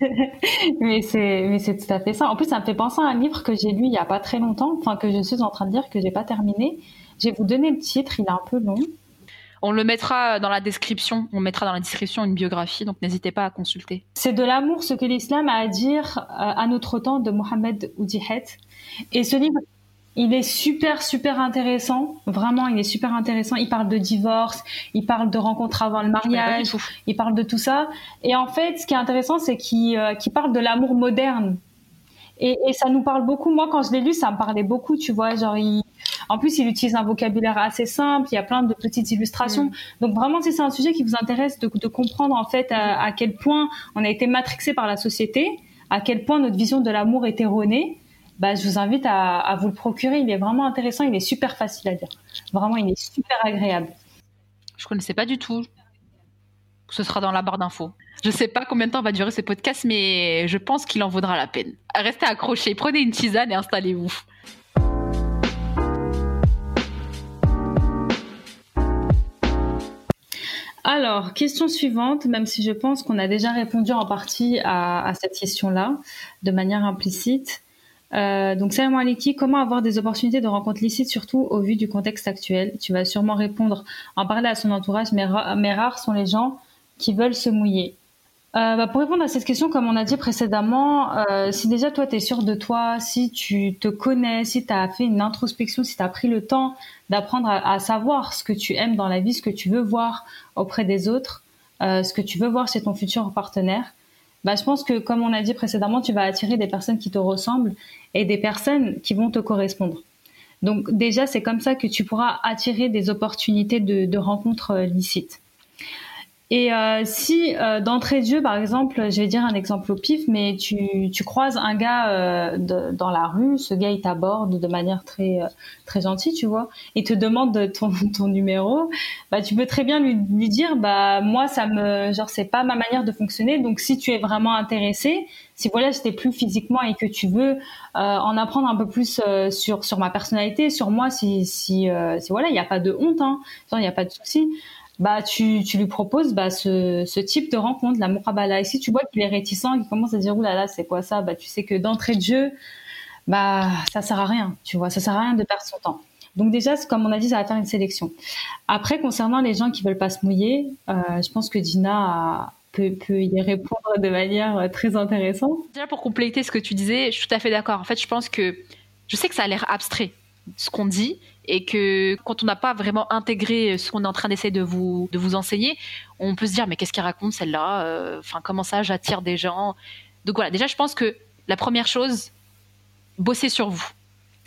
mais c'est mais c'est tout à fait ça. En plus, ça me fait penser à un livre que j'ai lu il y a pas très longtemps, enfin que je suis en train de dire que j'ai pas terminé. Je vais vous donner le titre, il est un peu long. On le mettra dans la description. On mettra dans la description une biographie, donc n'hésitez pas à consulter. C'est de l'amour, ce que l'islam a à dire euh, à notre temps de Mohamed Oudihet. Et ce livre, il est super, super intéressant. Vraiment, il est super intéressant. Il parle de divorce, il parle de rencontres avant le mariage, il parle de tout ça. Et en fait, ce qui est intéressant, c'est qu'il euh, parle de l'amour moderne. Et, ça nous parle beaucoup. Moi, quand je l'ai lu, ça me parlait beaucoup, tu vois. Genre, en plus, il utilise un vocabulaire assez simple. Il y a plein de petites illustrations. Mm. Donc, vraiment, si c'est un sujet qui vous intéresse de, comprendre, en fait, à, à, quel point on a été matrixé par la société, à quel point notre vision de l'amour est erronée, bah, je vous invite à, vous le procurer. Il est vraiment intéressant, il est super facile à lire. Vraiment, il est super agréable. Je connaissais pas du tout. Ce sera dans la barre d'infos. Je sais pas combien de temps va durer ce podcast, mais je pense qu'il en vaudra la peine. Restez accrochés, prenez une tisane et installez-vous. Alors, question suivante, même si je pense qu'on a déjà répondu en partie à, cette question-là, de manière implicite. Euh, donc, Salam Aliki, comment avoir des opportunités de rencontres licites, surtout au vu du contexte actuel? Tu vas sûrement répondre, en parler à son entourage, mais, rares sont les gens qui veulent se mouiller. Euh, bah, pour répondre à cette question, comme on a dit précédemment, euh, si déjà toi tu es sûr de toi, si tu te connais, si tu as fait une introspection, si tu as pris le temps d'apprendre à, savoir ce que tu aimes dans la vie, ce que tu veux voir auprès des autres, euh, ce que tu veux voir chez ton futur partenaire, bah, je pense que, comme on a dit précédemment, tu vas attirer des personnes qui te ressemblent et des personnes qui vont te correspondre. Donc déjà, c'est comme ça que tu pourras attirer des opportunités de, de rencontres licites. Et euh, si euh, d'entrée de jeu, par exemple, je vais dire un exemple au pif, mais tu, tu croises un gars euh, dans la rue, ce gars il t'aborde de manière très très gentille, tu vois, et te demande ton, ton numéro, bah tu peux très bien lui, lui dire, bah moi ça me genre c'est pas ma manière de fonctionner, donc si tu es vraiment intéressé, si voilà j'étais plus physiquement et que tu veux en apprendre un peu plus sur sur ma personnalité, sur moi, si si, si voilà il n'y a pas de honte, hein, il n'y a pas de souci bah tu, tu lui proposes bah, ce, ce type de rencontre, la murabala. Et si tu vois qu'il est réticent, qu'il commence à dire oulala, là c'est quoi ça? Bah tu sais que d'entrée de jeu, bah ça sert à rien, tu vois, ça sert à rien de perdre son temps. Donc déjà, comme on a dit, ça va faire une sélection. Après, concernant les gens qui veulent pas se mouiller, euh, je pense que Dina peut, peut, y répondre de manière très intéressante. Déjà pour compléter ce que tu disais, je suis tout à fait d'accord. En fait, je pense que je sais que ça a l'air abstrait ce qu'on dit, et que quand on n'a pas vraiment intégré ce qu'on est en train d'essayer de vous, de vous enseigner, on peut se dire mais qu'est-ce qu'elle raconte celle-là? Euh, Enfin comment ça j'attire des gens? Donc voilà, déjà je pense que la première chose, bossez sur vous,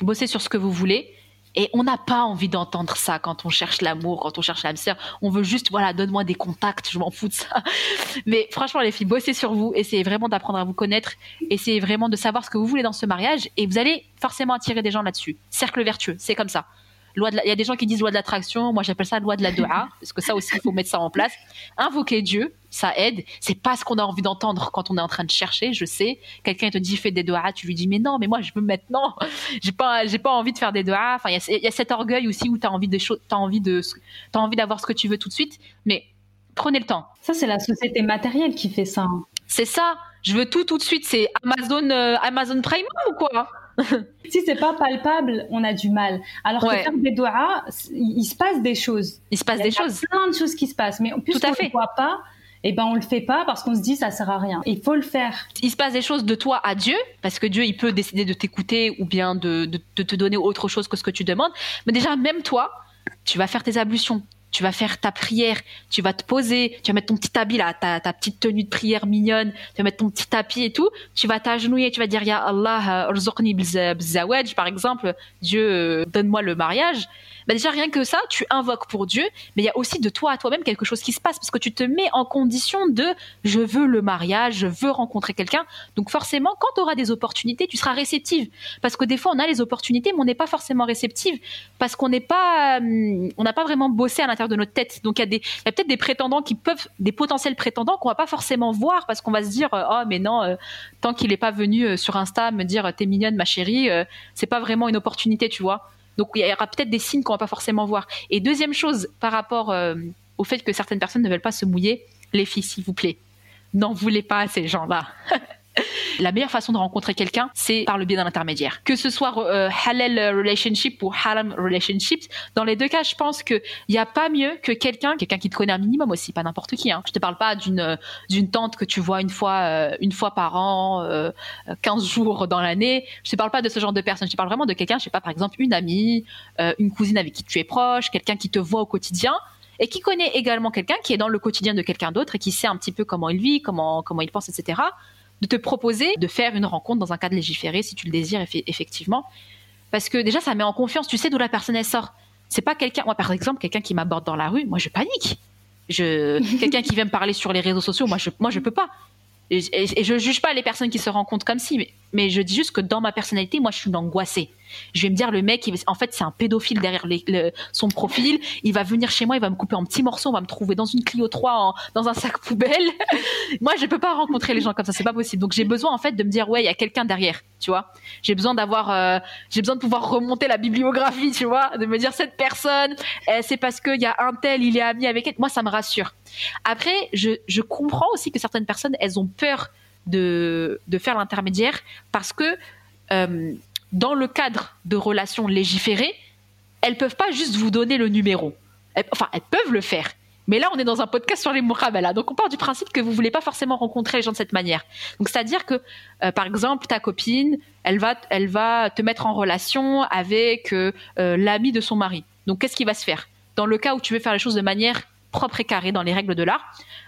bossez sur ce que vous voulez. Et on n'a pas envie d'entendre ça quand on cherche l'amour, quand on cherche l'âme sœur. On veut juste, voilà, donne-moi des contacts, je m'en fous de ça. Mais franchement, les filles, bossez sur vous, essayez vraiment d'apprendre à vous connaître, essayez vraiment de savoir ce que vous voulez dans ce mariage, et vous allez forcément attirer des gens là-dessus. Cercle vertueux, c'est comme ça il y a des gens qui disent loi de l'attraction. Moi, j'appelle ça loi de la dua, parce que ça aussi, il faut mettre ça en place. Invoquer Dieu, ça aide. C'est pas ce qu'on a envie d'entendre quand on est en train de chercher. Je sais. Quelqu'un te dit fais des doigts, tu lui dis mais non, mais moi je veux maintenant. J'ai pas, j'ai pas envie de faire des doigts. Enfin, il y, a cet orgueil aussi où t'as envie de t'as envie de, t'as envie d'avoir ce que tu veux tout de suite. Mais prenez le temps. Ça, c'est la société matérielle qui fait ça. Hein. C'est ça. Je veux tout tout de suite. C'est Amazon, euh, Amazon Prime ou quoi? si c'est pas palpable, on a du mal. Alors que faire des doigts, il, se passe des choses. Il se passe des choses. Plein de choses qui se passent, mais puisqu'on ne le voit pas, eh ben on le fait pas parce qu'on se dit ça sert à rien. Il faut le faire. Il se passe des choses de toi à Dieu parce que Dieu il peut décider de t'écouter ou bien de, de, te donner autre chose que ce que tu demandes. Mais déjà même toi, tu vas faire tes ablutions, tu vas faire ta prière, tu vas te poser, tu vas mettre ton petit habit là, ta, ta petite tenue de prière mignonne, tu vas mettre ton petit tapis et tout, tu vas t'agenouiller, tu vas dire Ya Allah, euh, par exemple, Dieu, euh, donne-moi le mariage. Bah, déjà rien que ça, tu invoques pour Dieu, mais il y a aussi de toi à toi-même quelque chose qui se passe parce que tu te mets en condition de je veux le mariage, je veux rencontrer quelqu'un. Donc forcément, quand tu auras des opportunités, tu seras réceptive parce que des fois on a les opportunités, mais on n'est pas forcément réceptive parce qu'on n'est pas, hum, on n'a pas vraiment bossé à l'intérieur de notre tête. Donc il y a peut-être des prétendants qui peuvent, des potentiels prétendants qu'on va pas forcément voir parce qu'on va se dire oh mais non, euh, tant qu'il n'est pas venu euh, sur Insta me dire t'es mignonne ma chérie, euh, c'est pas vraiment une opportunité, tu vois. Donc il y aura peut-être des signes qu'on va pas forcément voir. Et deuxième chose, par rapport euh, au fait que certaines personnes ne veulent pas se mouiller, les filles, s'il vous plaît, n'en voulez pas à ces gens-là. La meilleure façon de rencontrer quelqu'un, c'est par le biais d'un intermédiaire. Que ce soit euh, halal relationship ou haram relationship, dans les deux cas, je pense qu'il n'y a pas mieux que quelqu'un, quelqu'un qui te connaît un minimum aussi, pas n'importe qui. Hein. Je te parle pas d'une d'une tante que tu vois une fois euh, une fois par an, euh, 15 jours dans l'année. Je te parle pas de ce genre de personne. Je te parle vraiment de quelqu'un, je sais pas, par exemple une amie, euh, une cousine avec qui tu es proche, quelqu'un qui te voit au quotidien et qui connaît également quelqu'un qui est dans le quotidien de quelqu'un d'autre et qui sait un petit peu comment il vit, comment comment il pense, etc de te proposer de faire une rencontre dans un cadre légiféré si tu le désires effectivement. Parce que déjà, ça met en confiance. Tu sais d'où la personne elle sort. C'est pas quelqu'un, moi par exemple, quelqu'un qui m'aborde dans la rue, moi je panique. Je, quelqu'un qui vient me parler sur les réseaux sociaux, moi je, moi je peux pas. Et, et, je juge pas les personnes qui se rencontrent comme si, mais, mais je dis juste que dans ma personnalité, moi je suis angoissée je vais me dire le mec, en fait, c'est un pédophile derrière son profil. Il va venir chez moi, il va me couper en petits morceaux, on va me trouver dans une Clio 3, dans un sac poubelle. moi, je peux pas rencontrer les gens comme ça, c'est pas possible. Donc j'ai besoin en fait de me dire ouais, il y a quelqu'un derrière, tu vois. J'ai besoin d'avoir, euh, j'ai besoin de pouvoir remonter la bibliographie, tu vois, de me dire cette personne, eh, c'est parce qu'il y a un tel, il est ami avec elle. Moi, ça me rassure. Après, je comprends aussi que certaines personnes, elles ont peur de, de faire l'intermédiaire parce que euh, dans le cadre de relations légiférées, elles peuvent pas juste vous donner le numéro. enfin, elles peuvent le faire. Mais là, on est dans un podcast sur les murabala. Donc, on part du principe que vous voulez pas forcément rencontrer les gens de cette manière. Donc, c'est-à-dire que, euh, par exemple, ta copine, elle va, elle va te mettre en relation avec euh, l'ami de son mari. Donc, qu'est-ce qui va se faire? Dans le cas où tu veux faire les choses de manière propre et carrée dans les règles de l'art,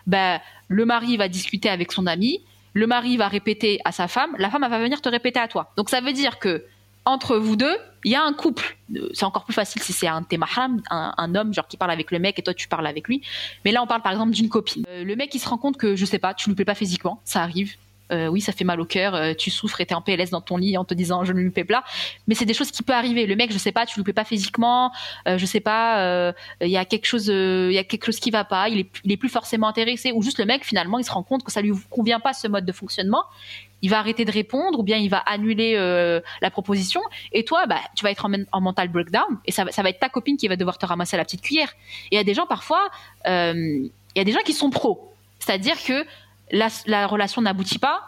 ben, le mari va discuter avec son ami le mari va répéter à sa femme, la femme va venir te répéter à toi. Donc ça veut dire que entre vous deux, il y a un couple. Euh, C'est encore plus facile si c'est un t'es mahram, un, un homme genre qui parle avec le mec et toi tu parles avec lui. Mais là on parle par exemple d'une copine. Euh, le mec il se rend compte que je sais pas, tu lui plais pas physiquement, ça arrive. Euh, oui, ça fait mal au cœur, euh, tu souffres et t'es en PLS dans ton lit en te disant je ne lui plais pas. Mais c'est des choses qui peuvent arriver. Le mec, je sais pas, tu lui plais pas physiquement, euh, je sais pas, euh, il y a quelque chose, il y a quelque chose qui va pas, il est, plus forcément intéressé, ou juste le mec finalement il se rend compte que ça lui convient pas ce mode de fonctionnement. Il va arrêter de répondre ou bien il va annuler la proposition et toi bah tu vas être en, men- en mental breakdown et ça, va- ça va être ta copine qui va devoir te ramasser la petite cuillère. Et il y a des gens parfois, il y a des gens qui sont pros, c'est-à-dire que la, la relation n'aboutit pas,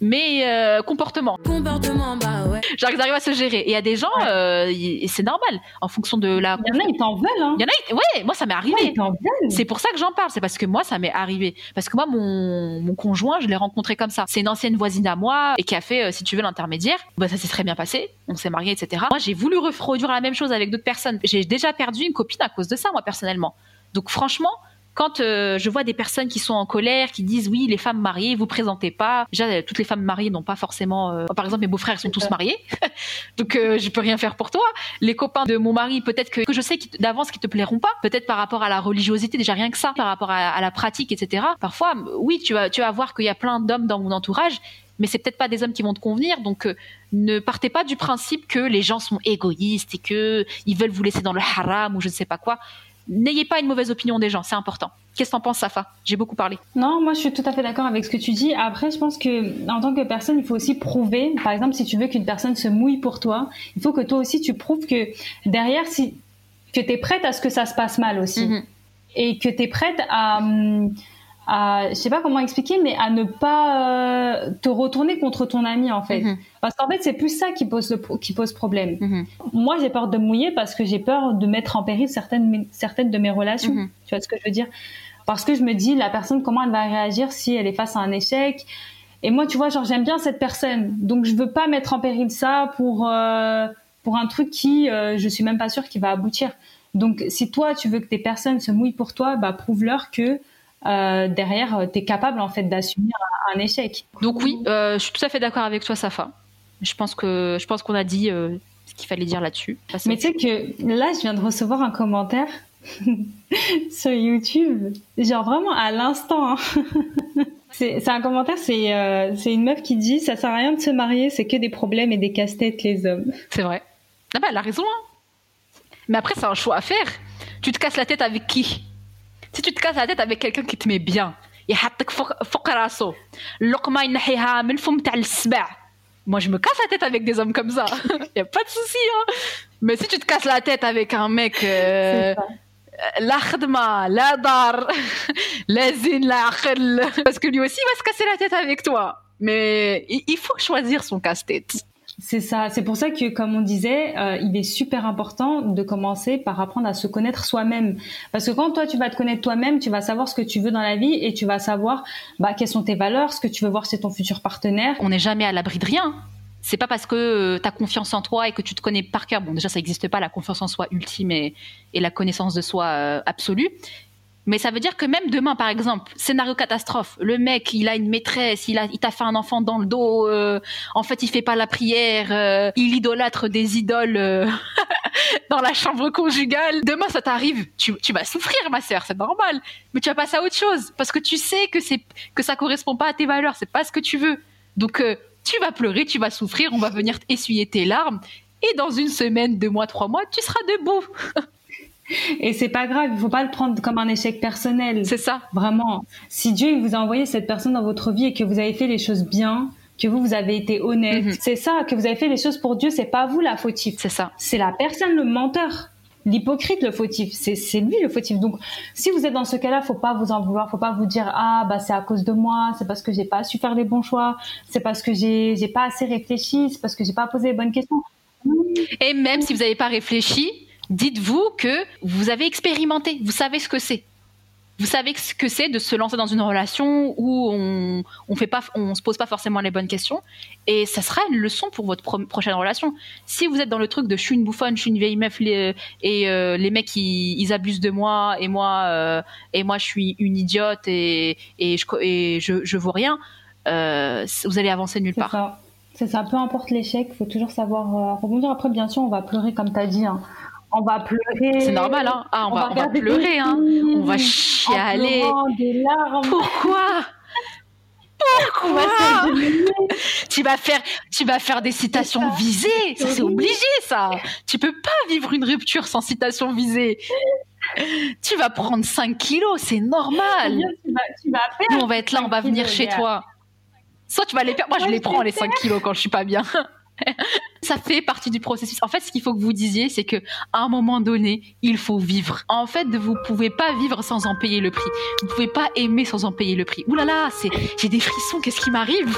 mais euh, comportement. Comportement, bah ouais. Genre ils arrivent à se gérer. Et il y a des gens, euh, c'est normal, en fonction de la. Il y en a, ils t'en veulent, hein. Il y en a, ils- ouais, moi ça m'est arrivé. Ouais, ils t'en veulent. C'est pour ça que j'en parle, c'est parce que moi ça m'est arrivé. Parce que moi mon, mon conjoint, je l'ai rencontré comme ça. C'est une ancienne voisine à moi et qui a fait, euh, si tu veux, l'intermédiaire. Bah ça s'est très bien passé, on s'est mariés, etc. Moi j'ai voulu reproduire la même chose avec d'autres personnes. J'ai déjà perdu une copine à cause de ça, moi personnellement. Donc franchement, quand euh, je vois des personnes qui sont en colère, qui disent oui, les femmes mariées, vous présentez pas. Déjà, toutes les femmes mariées n'ont pas forcément. euh, Par exemple, mes beaux-frères sont tous mariés, donc euh, je peux rien faire pour toi. Les copains de mon mari, peut-être que, que je sais d'avance qu'ils te plairont pas. Peut-être par rapport à la religiosité, déjà rien que ça, par rapport à, à la pratique, etc. Parfois, oui, tu vas, tu vas voir qu'il y a plein d'hommes dans mon entourage. Mais c'est peut-être pas des hommes qui vont te convenir, donc euh, ne partez pas du principe que les gens sont égoïstes et que ils veulent vous laisser dans le haram ou je ne sais pas quoi. N'ayez pas une mauvaise opinion des gens, c'est important. Qu'est-ce que t'en penses, Safa? J'ai beaucoup parlé. Non, moi je suis tout à fait d'accord avec ce que tu dis. Après, je pense que en tant que personne, il faut aussi prouver. Par exemple, si tu veux qu'une personne se mouille pour toi, il faut que toi aussi tu prouves que derrière, si que tu es prête à ce que ça se passe mal aussi, Mhm. et que tu es prête à, hum, à, je sais pas comment expliquer, mais à ne pas euh, te retourner contre ton ami en fait. Mhm. Parce qu'en fait, c'est plus ça qui pose le qui pose problème. Mhm. Moi, j'ai peur de mouiller parce que j'ai peur de mettre en péril certaines certaines de mes relations. Mhm. Tu vois ce que je veux dire? Parce que je me dis, la personne, comment elle va réagir si elle est face à un échec? Et moi, tu vois, genre, j'aime bien cette personne. Donc, je veux pas mettre en péril ça pour, euh, pour un truc qui, euh, je suis même pas sûre qu'il va aboutir. Donc, si toi, tu veux que tes personnes se mouillent pour toi, bah, prouve-leur que euh, derrière, tu es capable, en fait, d'assumer un, un échec. Donc oui, euh, je suis tout à fait d'accord avec toi, Safa. Je pense que je pense qu'on a dit euh, ce qu'il fallait dire là-dessus. Mais tu sais que là, je viens de recevoir un commentaire sur YouTube, genre vraiment à l'instant. hein. C'est un commentaire, c'est euh, c'est une meuf qui dit ça sert à rien de se marier, c'est que des problèmes et des casse-têtes les hommes. C'est vrai. Ah bah, elle a raison. Hein. Mais après, c'est un choix à faire. Tu te casses la tête avec qui? Si tu te casses la tête avec quelqu'un qui te met bien, يحطك فوق فوق راسه اللقمة ينحيها من الفم تاع السبع. Moi, je me casse la tête avec des hommes comme ça. y a pas de souci. Hein. Mais si tu te casses la tête avec un mec euh, C'est ça. لا خدمة لا دار لا زين لا عقل parce que lui aussi il va se casser la tête avec toi mais il il faut choisir son casse-tête C'est ça. C'est pour ça que, comme on disait, euh, il est super important de commencer par apprendre à se connaître soi-même. Parce que quand toi, tu vas te connaître toi-même, tu vas savoir ce que tu veux dans la vie et tu vas savoir bah, quelles sont tes valeurs, ce que tu veux voir chez ton futur partenaire. on n'est jamais à l'abri de rien. C'est pas parce que tu as confiance en toi et que tu te connais par cœur. Bon, déjà, ça n'existe pas, la confiance en soi ultime et, et la connaissance de soi euh, absolue. Mais ça veut dire que même demain, par exemple, scénario catastrophe, le mec, il a une maîtresse, il, a, il t'a fait un enfant dans le dos, euh, en fait, il fait pas la prière, euh, il idolâtre des idoles euh, dans la chambre conjugale. Demain, ça t'arrive, tu, tu vas souffrir, ma sœur, c'est normal. Mais tu vas passer à autre chose parce que tu sais que c'est que ça correspond pas à tes valeurs, c'est pas ce que tu veux. Donc, tu vas pleurer, tu vas souffrir, on va venir essuyer tes larmes. Et dans une semaine, deux mois, trois mois, tu seras debout. Et c'est pas grave, il faut pas le prendre comme un échec personnel. C'est ça. Vraiment. Si Dieu il vous a envoyé cette personne dans votre vie et que vous avez fait les choses bien, que vous, vous avez été honnête, Mhm. c'est ça, que vous avez fait les choses pour Dieu, c'est pas vous la fautive. C'est ça. C'est la personne le menteur. L'hypocrite le fautif, c'est c'est lui le fautif. Donc, si vous êtes dans ce cas-là, faut pas vous en vouloir, faut pas vous dire ah bah c'est à cause de moi, c'est parce que j'ai pas su faire les bons choix, c'est parce que j'ai j'ai pas assez réfléchi, c'est parce que j'ai pas posé les bonnes questions. Et même si vous n'avez pas réfléchi, dites-vous que vous avez expérimenté, vous savez ce que c'est. Vous savez ce que c'est de se lancer dans une relation où on on fait pas, on se pose pas forcément les bonnes questions, et ça sera une leçon pour votre pro- prochaine relation. Si vous êtes dans le truc de je suis une bouffonne, je suis une vieille meuf, les- et euh, les mecs ils, ils abusent de moi, et moi euh, et moi je suis une idiote et et je et je, je vaux rien. euh, vous allez avancer nulle part. ça. C'est ça. Peu importe l'échec, il faut toujours savoir euh, rebondir. Après, bien sûr, on va pleurer, comme tu as dit. hein. On va pleurer. C'est normal, hein. Ah, on, va, on va pleurer, hein. On va chialer. des larmes. Pourquoi? Pourquoi? tu vas faire, tu vas faire des citations visées. C'est obligé, ça. Tu peux pas vivre une rupture sans citation visée. Tu vas prendre 5 kilos, c'est normal. Bien, tu vas, tu vas Nous, on va être là, on va 5 venir kilos, chez toi. Soit tu vas les perdre. Moi, je les prends, les les 5 kilos, quand je suis pas bien. Ça fait partie du processus. En fait, ce qu'il faut que vous disiez, c'est que à un moment donné, il faut vivre. En fait, vous pouvez pas vivre sans en payer le prix. Vous pouvez pas aimer sans en payer le prix. Ouh là là, c'est, j'ai des frissons. Qu'est-ce qui m'arrive?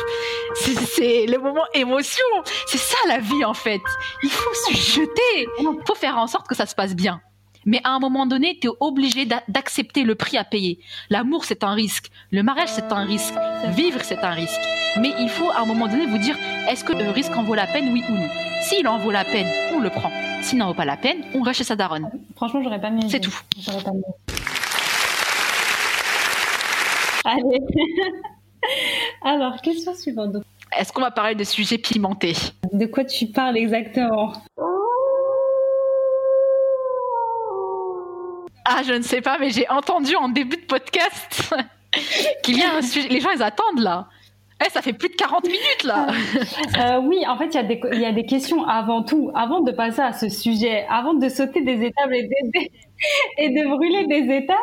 C'est, c'est le moment émotion. C'est ça la vie en fait. Il faut se jeter. Il faut faire en sorte que ça se passe bien. Mais à un moment donné, tu es obligé d'a- d'accepter le prix à payer. L'amour, c'est un risque. Le mariage, c'est un risque. Vivre, c'est un risque. Mais il faut à un moment donné vous dire, est-ce que le risque en vaut la peine, oui ou non? S'il en vaut la peine, on le prend. S'il n'en vaut pas la peine, on reste chez sa daronne. Franchement, j'aurais pas mieux. C'est tout. J'aurais pas mieux. Allez. Alors, question suivante. Est-ce qu'on va parler de sujets pimentés? De quoi tu parles exactement? Ah, je ne sais pas, mais j'ai entendu en début de podcast qu'il y a un sujet. Les gens, ils attendent là. Eh, ça fait plus de 40 minutes là. Euh, Oui, en fait, il y, a des- questions avant tout, avant de passer à ce sujet, avant de sauter des étapes et de, brûler des étapes.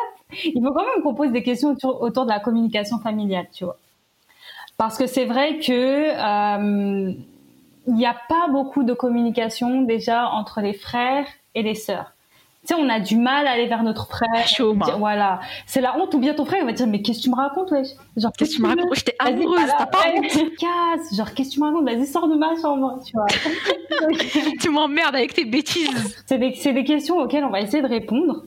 Il faut quand même qu'on pose des questions autour, autour de la communication familiale, tu vois. Parce que c'est vrai que euh, il n'y a pas beaucoup de communication déjà entre les frères et les sœurs. Tu sais, on a du mal à aller vers notre frère. Chaud. Dire, Voilà, c'est la honte. Ou bien ton frère il va dire mais qu'est-ce que tu me racontes, wesh? Genre Qu'est-ce que tu me racontes? J'étais amoureuse, t'as pas honte Casse, genre qu'est-ce que tu me racontes? Vas-y, sors de ma chambre, tu vois. Tu m'emmerdes avec tes bêtises. c'est des, c'est des questions auxquelles on va essayer de répondre.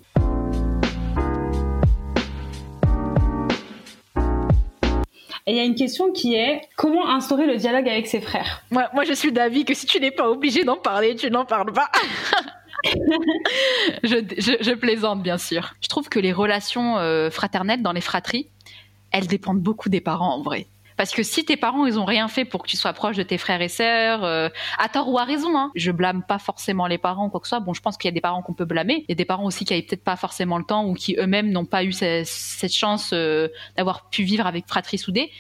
Et il y a une question qui est comment instaurer le dialogue avec ses frères? Moi, moi, je suis d'avis que si tu n'es pas obligé d'en parler, tu n'en parles pas. je, plaisante, bien sûr. Je trouve que les relations euh, fraternelles dans les fratries, elles dépendent beaucoup des parents en vrai. Parce que si tes parents, ils ont rien fait pour que tu sois proche de tes frères et sœurs, euh, à tort ou à raison, hein, je blâme pas forcément les parents ou quoi que ce soit. Bon, je pense qu'il y a des parents qu'on peut blâmer. Il y a des parents aussi qui avaient peut-être pas forcément le temps ou qui eux-mêmes n'ont pas eu ce- cette chance euh, d'avoir pu vivre avec fratrie soudée.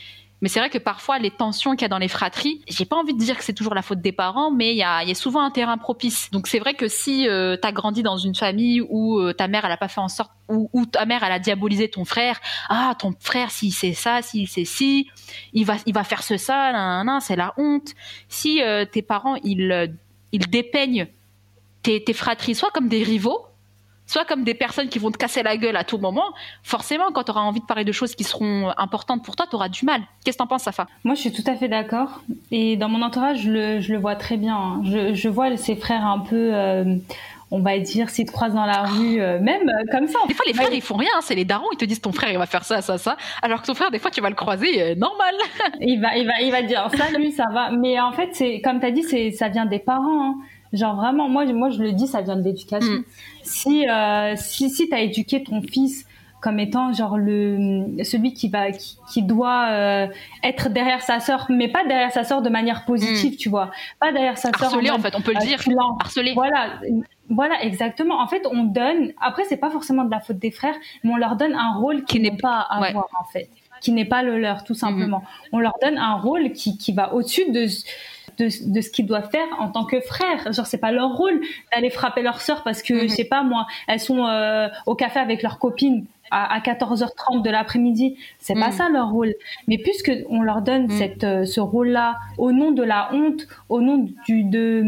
Mais c'est vrai que parfois, les tensions qu'il y a dans les fratries, j'ai pas envie de dire que c'est toujours la faute des parents, mais il y a, y a souvent un terrain propice. Donc c'est vrai que si euh, tu as grandi dans une famille où euh, ta mère, elle a pas fait en sorte, ou où ta mère, elle a diabolisé ton frère, ah, ton frère, s'il sait ça, s'il sait ci, il va, il va faire ce, ça, nan, c'est la honte. Si euh, tes parents, ils, euh, ils dépeignent tes, tes fratries, soit comme des rivaux, soit comme des personnes qui vont te casser la gueule à tout moment, forcément, quand tu auras envie de parler de choses qui seront importantes pour toi, tu auras du mal. Qu'est-ce que t'en penses, Safa? Moi, je suis tout à fait d'accord. Et dans mon entourage, je le, je le vois très bien. hein. Je, je vois ses frères un peu, euh, on va dire, s'ils te croisent dans la rue, euh, même euh, comme ça. Des fois, les frères, ils font rien. hein. C'est les darons, ils te disent ton frère, il va faire ça, ça, ça. Alors que ton frère, des fois, tu vas le croiser, euh, normal. Il va, il va, il va dire salut, ça va. Mais en fait, c'est comme tu as dit, c'est, ça vient des parents. hein. Genre vraiment, moi, moi, je le dis, ça vient de l'éducation. Mm. Si, euh, si, si t'as éduqué ton fils comme étant genre le celui qui va qui, qui doit euh, être derrière sa sœur, mais pas derrière sa sœur de manière positive, tu vois, pas derrière sa sœur. Mm. Harcelé, en fait, on peut le euh, dire. tu Harcelé. Voilà, voilà, exactement. En fait, on donne. Après, c'est pas forcément de la faute des frères, mais on leur donne un rôle Qui n'est pas à ouais. avoir en fait, qui n'est pas le leur, tout simplement. Mhm. On leur donne un rôle qui, qui va au-dessus de de, de ce qu'ils doivent faire en tant que frères. Genre, c'est pas leur rôle d'aller frapper leur sœur parce que, Mhm. je sais pas moi, elles sont euh, au café avec leurs copines à, à 14h30 de l'après-midi. C'est pas Mhm. ça leur rôle. Mais puisque on leur donne Mhm. cette, euh, ce rôle-là au nom de la honte, au nom du, de,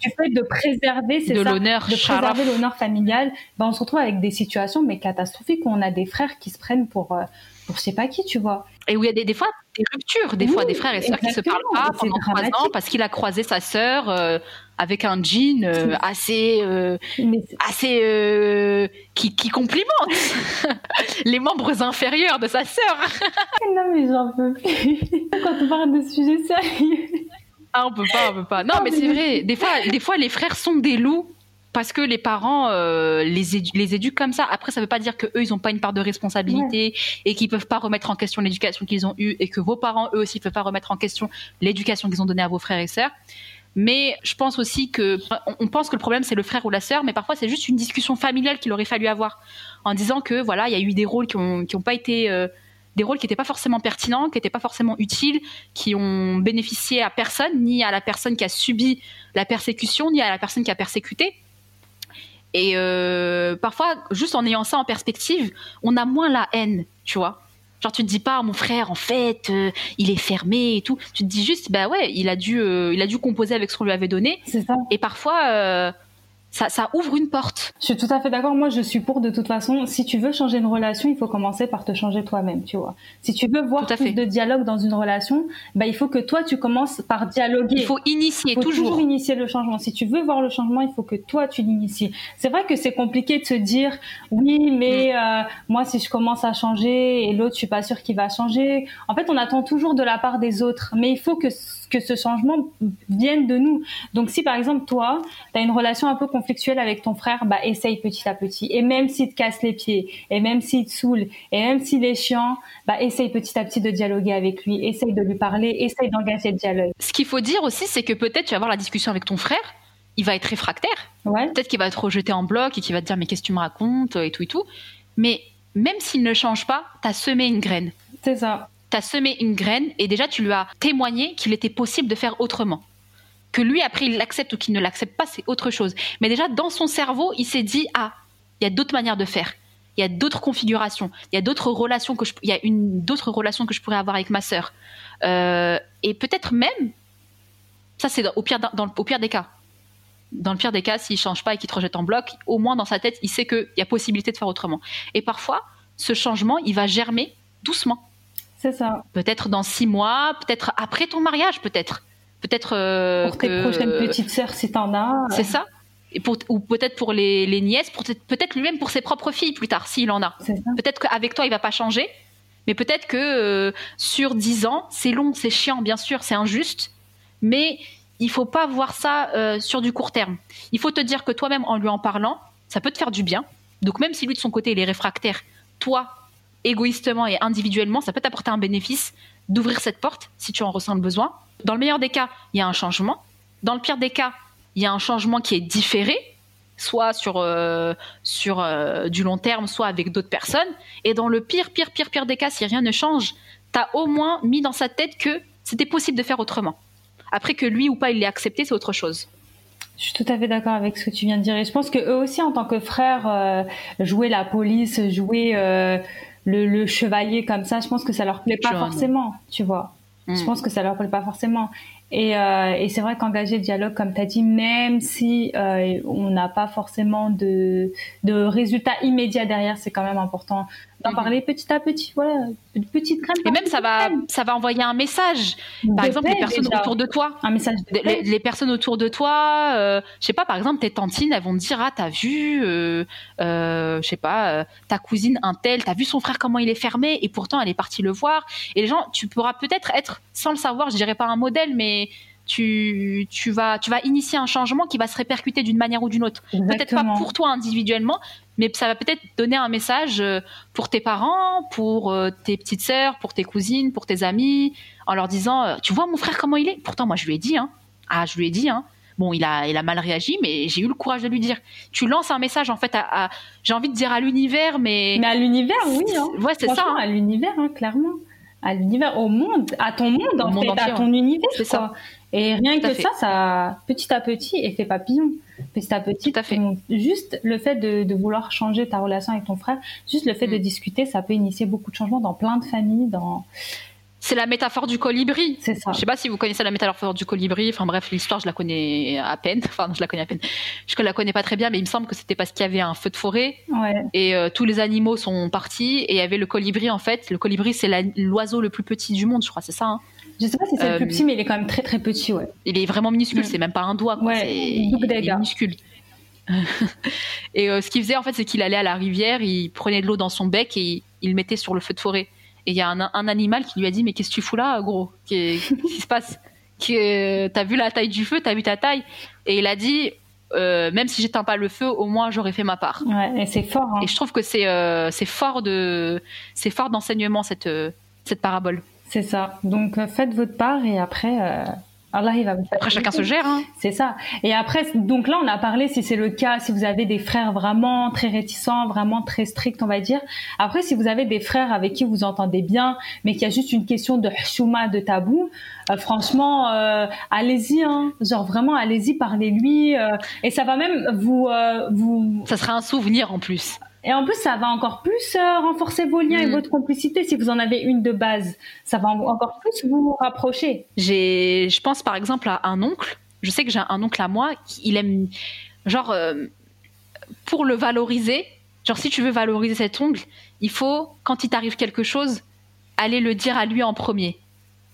du fait de préserver, c'est De l'honneur, de préserver l'honneur familial, ben on se retrouve avec des situations mais catastrophiques où on a des frères qui se prennent pour euh, pour je sais pas qui, tu vois. Et où il y a des, des fois des ruptures, des Oui, fois des frères et sœurs qui se parlent pas pendant trois ans parce qu'il a croisé sa sœur euh, avec un jean euh, assez euh, assez qui, qui complimente les membres inférieurs de sa sœur. non mais j'en peux plus. Quand on parle de sujets sérieux. Ah, on peut pas, on peut pas. Non, mais c'est vrai. Des fois, des fois, les frères sont des loups parce que les parents euh, les, édu- les éduquent comme ça. Après, ça veut pas dire que eux ils ont pas une part de responsabilité et qu'ils peuvent pas remettre en question l'éducation qu'ils ont eue et que vos parents eux aussi peuvent pas remettre en question l'éducation qu'ils ont donnée à vos frères et sœurs. Mais je pense aussi que on- on pense que le problème c'est le frère ou la sœur, mais parfois c'est juste une discussion familiale qu'il aurait fallu avoir en disant que voilà il y a eu des rôles qui ont qui ont pas été euh, des rôles qui n'étaient pas forcément pertinents, qui n'étaient pas forcément utiles, qui ont bénéficié à personne, ni à la personne qui a subi la persécution, ni à la personne qui a persécuté. Et euh, parfois, juste en ayant ça en perspective, on a moins la haine, tu vois. Genre, tu te dis pas, mon frère, en fait, euh, il est fermé et tout. Tu te dis juste, bah ouais, il a dû, euh, il a dû composer avec ce qu'on lui avait donné. C'est ça. Et parfois, ça, ça ouvre une porte. Je suis tout à fait d'accord. Moi, je suis pour de toute façon. Si tu veux changer une relation, il faut commencer par te changer toi-même, tu vois. Si tu veux voir plus fait. de dialogue dans une relation, bah, il faut que toi, tu commences par dialoguer. Il faut initier Il faut toujours. toujours initier le changement. Si tu veux voir le changement, il faut que toi tu l'inities. C'est vrai que c'est compliqué de se dire oui, mais euh, moi si je commence à changer et l'autre je suis pas sûre qu'il va changer. En fait, on attend toujours de la part des autres, mais il faut que que ce changement vienne de nous. Donc si par exemple toi, tu as une relation un peu conflictuelle avec ton frère, bah essaye petit à petit. Et même s'il te casse les pieds, et même s'il te saoule, et même s'il est chiant, bah essaye petit à petit de dialoguer avec lui, essaye de lui parler, essaye d'engager le dialogue. Ce qu'il faut dire aussi, c'est que peut-être tu vas avoir la discussion avec ton frère, il va être réfractaire. Ouais. Peut-être qu'il va te rejeter en bloc et qu'il va te dire mais qu'est-ce que tu me racontes et tout et tout. Mais même s'il ne change pas, tu as semé une graine. C'est ça. Tu as semé une graine et déjà tu lui as témoigné qu'il était possible de faire autrement. Que lui, après, il l'accepte ou qu'il ne l'accepte pas, c'est autre chose. Mais déjà, dans son cerveau, il s'est dit Ah, il y a d'autres manières de faire. Il y a d'autres configurations. Il y a d'autres relations que je, y a une d'autres relations que je pourrais avoir avec ma sœur. Euh, et peut-être même, ça c'est au pire, dans, au pire des cas. Dans le pire des cas, s'il change pas et qu'il te rejette en bloc, au moins dans sa tête, il sait qu'il y a possibilité de faire autrement. Et parfois, ce changement, il va germer doucement. C'est ça. Peut-être dans six mois, peut-être après ton mariage, peut-être. Peut-être euh, Pour tes que- prochaines petites sœurs, si t'en as. C'est ça. Et pour, ou peut-être pour les, les nièces, peut-être lui-même pour ses propres filles plus tard, s'il en a. Peut-être qu'avec toi, il va pas changer, mais peut-être que euh, sur 10 ans, c'est long, c'est chiant, bien sûr, c'est injuste, mais il faut pas voir ça euh, sur du court terme. Il faut te dire que toi-même, en lui en parlant, ça peut te faire du bien. Donc même si lui, de son côté, il est réfractaire, toi, égoïstement et individuellement, ça peut t'apporter un bénéfice d'ouvrir cette porte si tu en ressens le besoin. Dans le meilleur des cas, il y a un changement. Dans le pire des cas, il y a un changement qui est différé, soit sur, euh, sur euh, du long terme, soit avec d'autres personnes. Et dans le pire, pire, pire, pire des cas, si rien ne change, tu as au moins mis dans sa tête que c'était possible de faire autrement. Après que lui ou pas il l'ait accepté, c'est autre chose. Je suis tout à fait d'accord avec ce que tu viens de dire. Et je pense que eux aussi, en tant que frères, euh, jouer la police, jouer euh, le, le chevalier comme ça, je pense que ça leur plaît pas forcément, tu vois. Je Mm. pense que ça leur plaît pas forcément. Et, euh, et c'est vrai qu'engager le dialogue, comme tu as dit, même si euh, on n'a pas forcément de, de résultats immédiats derrière, c'est quand même important d'en Mhm. parler petit à petit. Voilà, une petite graine. Et même ça va, ça va envoyer un message. Par De exemple, les paix, personnes déjà. autour de toi. Un message de Les, les personnes autour de toi, euh, je sais pas, par exemple, tes tantines, elles vont te dire, ah, t'as vu, euh, euh, je sais pas, euh, ta cousine, un tel, t'as vu son frère comment il est fermé, et pourtant elle est partie le voir. Et les gens, tu pourras peut-être être, sans le savoir, je dirais pas un modèle, mais tu, tu vas, tu vas initier un changement qui va se répercuter d'une manière ou d'une autre. Peut-être pas pour toi individuellement, mais ça va peut-être donner un message euh, pour tes parents, pour euh, tes petites sœurs, pour tes cousines, pour tes amis, en leur disant, euh, tu vois mon frère comment il est? Pourtant moi je lui ai dit, hein. Ah je lui ai dit, hein. Bon, il a, il a mal réagi, mais j'ai eu le courage de lui dire. Tu lances un message en fait à, à- j'ai envie de dire à l'univers, mais, Mais à l'univers, oui. Hein. ouais c'est ça. Hein. à l'univers, hein, clairement. À l'univers, au monde, à ton monde, Au en monde fait, entier, à ton univers. C'est quoi. Et rien que fait. ça, ça, petit à petit, effet papillon. Petit à petit, Tout à fait. ton- juste le fait de, de vouloir changer ta relation avec ton frère, juste le fait de Mm. discuter, ça peut initier beaucoup de changements dans plein de familles, dans, C'est la métaphore du colibri. c'est ça. Je sais pas si vous connaissez la métaphore du colibri. Enfin bref, l'histoire, je la connais à peine. Enfin, non, je la connais à peine. Je la connais pas très bien, mais il me semble que c'était parce qu'il y avait un feu de forêt Ouais. et euh, tous les animaux sont partis et il y avait le colibri en fait. Le colibri, c'est l'oiseau le plus petit du monde, je crois, c'est ça. hein? Je sais pas si c'est le Euh, plus petit, mais il est quand même très très petit, ouais. Il est vraiment minuscule, Mm. c'est même pas un doigt. Quoi. Ouais, c'est il est minuscule. et euh, ce qu'il faisait en fait, c'est qu'il allait à la rivière, il prenait de l'eau dans son bec et il, il le mettait sur le feu de forêt. Et il y a un, un animal qui lui a dit mais qu'est-ce que tu fous là, gros? Qu'est- Qu'est-ce qui se passe? Euh, T'as vu la taille du feu? T'as vu ta taille? Et il a dit euh, même si j'éteins pas le feu, au moins j'aurais fait ma part. Ouais, et c'est fort. Hein. Et je trouve que c'est euh, c'est fort de c'est fort d'enseignement cette cette parabole. C'est ça. Donc faites votre part et après Allah il va vous Après chacun se gère. Hein. C'est ça. Et après, donc là, on a parlé si c'est le cas, si vous avez des frères vraiment très réticents, vraiment très stricts, on va dire. Après, si vous avez des frères avec qui vous entendez bien, mais qu'il y a juste une question de chouma, de tabou, euh, franchement, euh, allez-y, hein. Genre vraiment, allez-y, parlez-lui. euh, et ça va même vous, euh, vous. Ça sera un souvenir en plus. Et en plus, ça va encore plus euh, renforcer vos liens et Mm. votre complicité si vous en avez une de base. Ça va en- encore plus vous rapprocher. J'ai, je pense par exemple à un oncle. Je sais que j'ai un oncle à moi qui il aime, genre, euh, pour le valoriser, genre si tu veux valoriser cet ongle, il faut, quand il t'arrive quelque chose, aller le dire à lui en premier.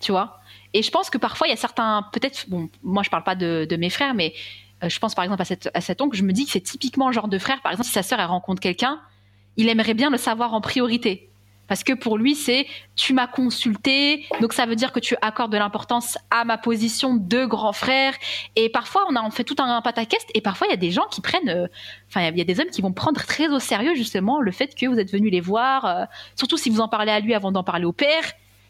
Tu vois? Et je pense que parfois, il y a certains, peut-être, bon, moi je parle pas de, de mes frères, mais je pense par exemple à, cette, cet oncle, je me dis que c'est typiquement le genre de frère, par exemple, si sa sœur rencontre quelqu'un, il aimerait bien le savoir en priorité. Parce que pour lui, c'est tu m'as consulté, donc ça veut dire que tu accordes de l'importance à ma position de grand frère. Et parfois, on a fait tout un pataquès, et parfois, il y a des gens qui prennent, euh, enfin, il y a des hommes qui vont prendre très au sérieux justement le fait que vous êtes venu les voir, euh, surtout si vous en parlez à lui avant d'en parler au père.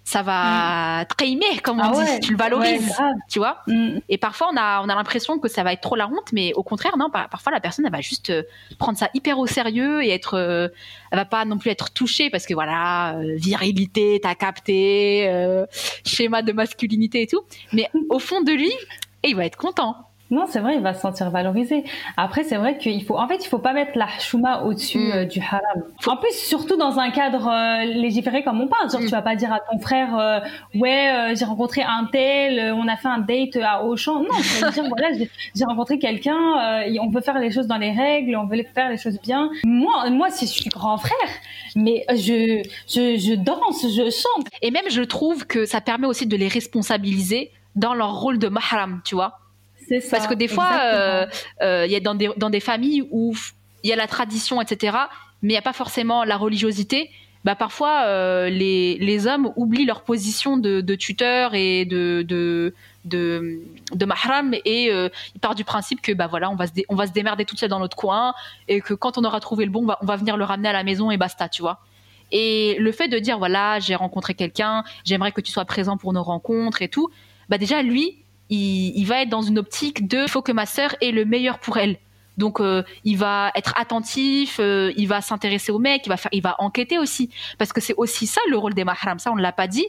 Ça va très aimer, comme on Ah dit, si tu le valorises, ouais, tu vois. Mm. Et parfois, on a, on a l'impression que ça va être trop la honte, mais au contraire, non. par- Parfois, la personne, elle va juste euh, prendre ça hyper au sérieux et être, euh, elle va pas non plus être touchée parce que voilà, euh, virilité, t'as capté, euh, schéma de masculinité et tout. Mais au fond de lui, et il va être content. Non, c'est vrai, il va se sentir valorisé. Après, c'est vrai qu'il faut, en fait, il faut pas mettre la chouma au-dessus Mm. euh, du haram. En plus, surtout dans un cadre euh, légiféré comme on parle. Genre, Mm. tu vas pas dire à ton frère, euh, ouais, j'ai rencontré un tel, on a fait un date à Auchan. Non, tu vas dire, voilà, j'ai rencontré quelqu'un, on peut faire les choses dans les règles, on veut faire les choses bien. Moi, moi, si je suis grand frère, mais je, je, je danse, je chante. Et même, je trouve que ça permet aussi de les responsabiliser dans leur rôle de mahram, tu vois. C'est ça. Parce que des fois, euh, euh, il y a dans des, dans des familles où il y a la tradition, etc., mais il n'y a pas forcément la religiosité. Bah, parfois, euh, les, les hommes oublient leur position de, de tuteur et de, de, de, de mahram et ils partent du principe que bah, voilà, on, va se dé- on va se démerder toute seule dans notre coin et que quand on aura trouvé le bon, on va, on va venir le ramener à la maison et basta, tu vois. Et le fait de dire voilà, j'ai rencontré quelqu'un, j'aimerais que tu sois présent pour nos rencontres et tout, bah déjà lui, il, va être dans une optique de il faut que ma sœur ait le meilleur pour elle. Donc euh, il va être attentif, euh, il va s'intéresser au mec, il va faire, il va enquêter aussi parce que c'est aussi ça le rôle des mahrams. Ça on l'a pas dit,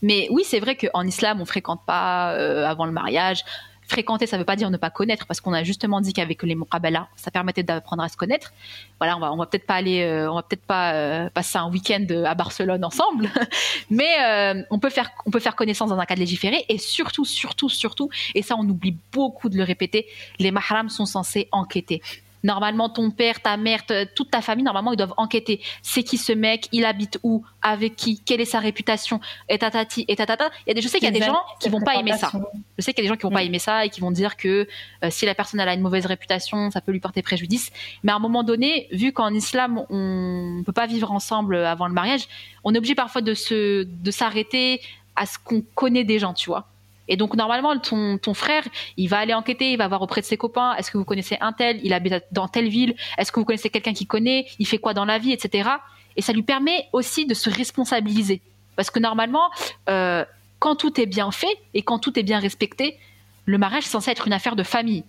mais oui c'est vrai qu'en islam on fréquente pas euh, avant le mariage. Fréquenter, ça veut pas dire ne pas connaître, parce qu'on a justement dit qu'avec les muqabala, ça permettait d'apprendre à se connaître. Voilà, on va, on va peut-être pas aller, euh, on va peut-être pas euh, passer un week-end à Barcelone ensemble, mais euh, on peut faire, on peut faire connaissance dans un cadre légiféré, et surtout, surtout, surtout, et ça on oublie beaucoup de le répéter, les mahrams sont censés enquêter. Normalement, ton père, ta mère, te- toute ta famille, normalement, ils doivent enquêter. C'est qui ce mec? Il habite où? Avec qui? Quelle est sa réputation? Et tatati, et tatata. Il y a des, je sais qu'il y a des gens qui vont pas aimer ça. Je sais qu'il y a des gens qui vont pas Mm. aimer ça et qui vont dire que euh, si la personne elle a une mauvaise réputation, ça peut lui porter préjudice. Mais à un moment donné, vu qu'en islam on peut pas vivre ensemble avant le mariage, on est obligé parfois de se de s'arrêter à ce qu'on connaît des gens, tu vois. Et donc normalement ton frère, il va aller enquêter, il va voir auprès de ses copains, est-ce que vous connaissez un tel, il habite dans telle ville, est-ce que vous connaissez quelqu'un qui connaît, il fait quoi dans la vie, etc. Et ça lui permet aussi de se responsabiliser. Parce que normalement, euh, quand tout est bien fait et quand tout est bien respecté, le mariage est censé être une affaire de famille.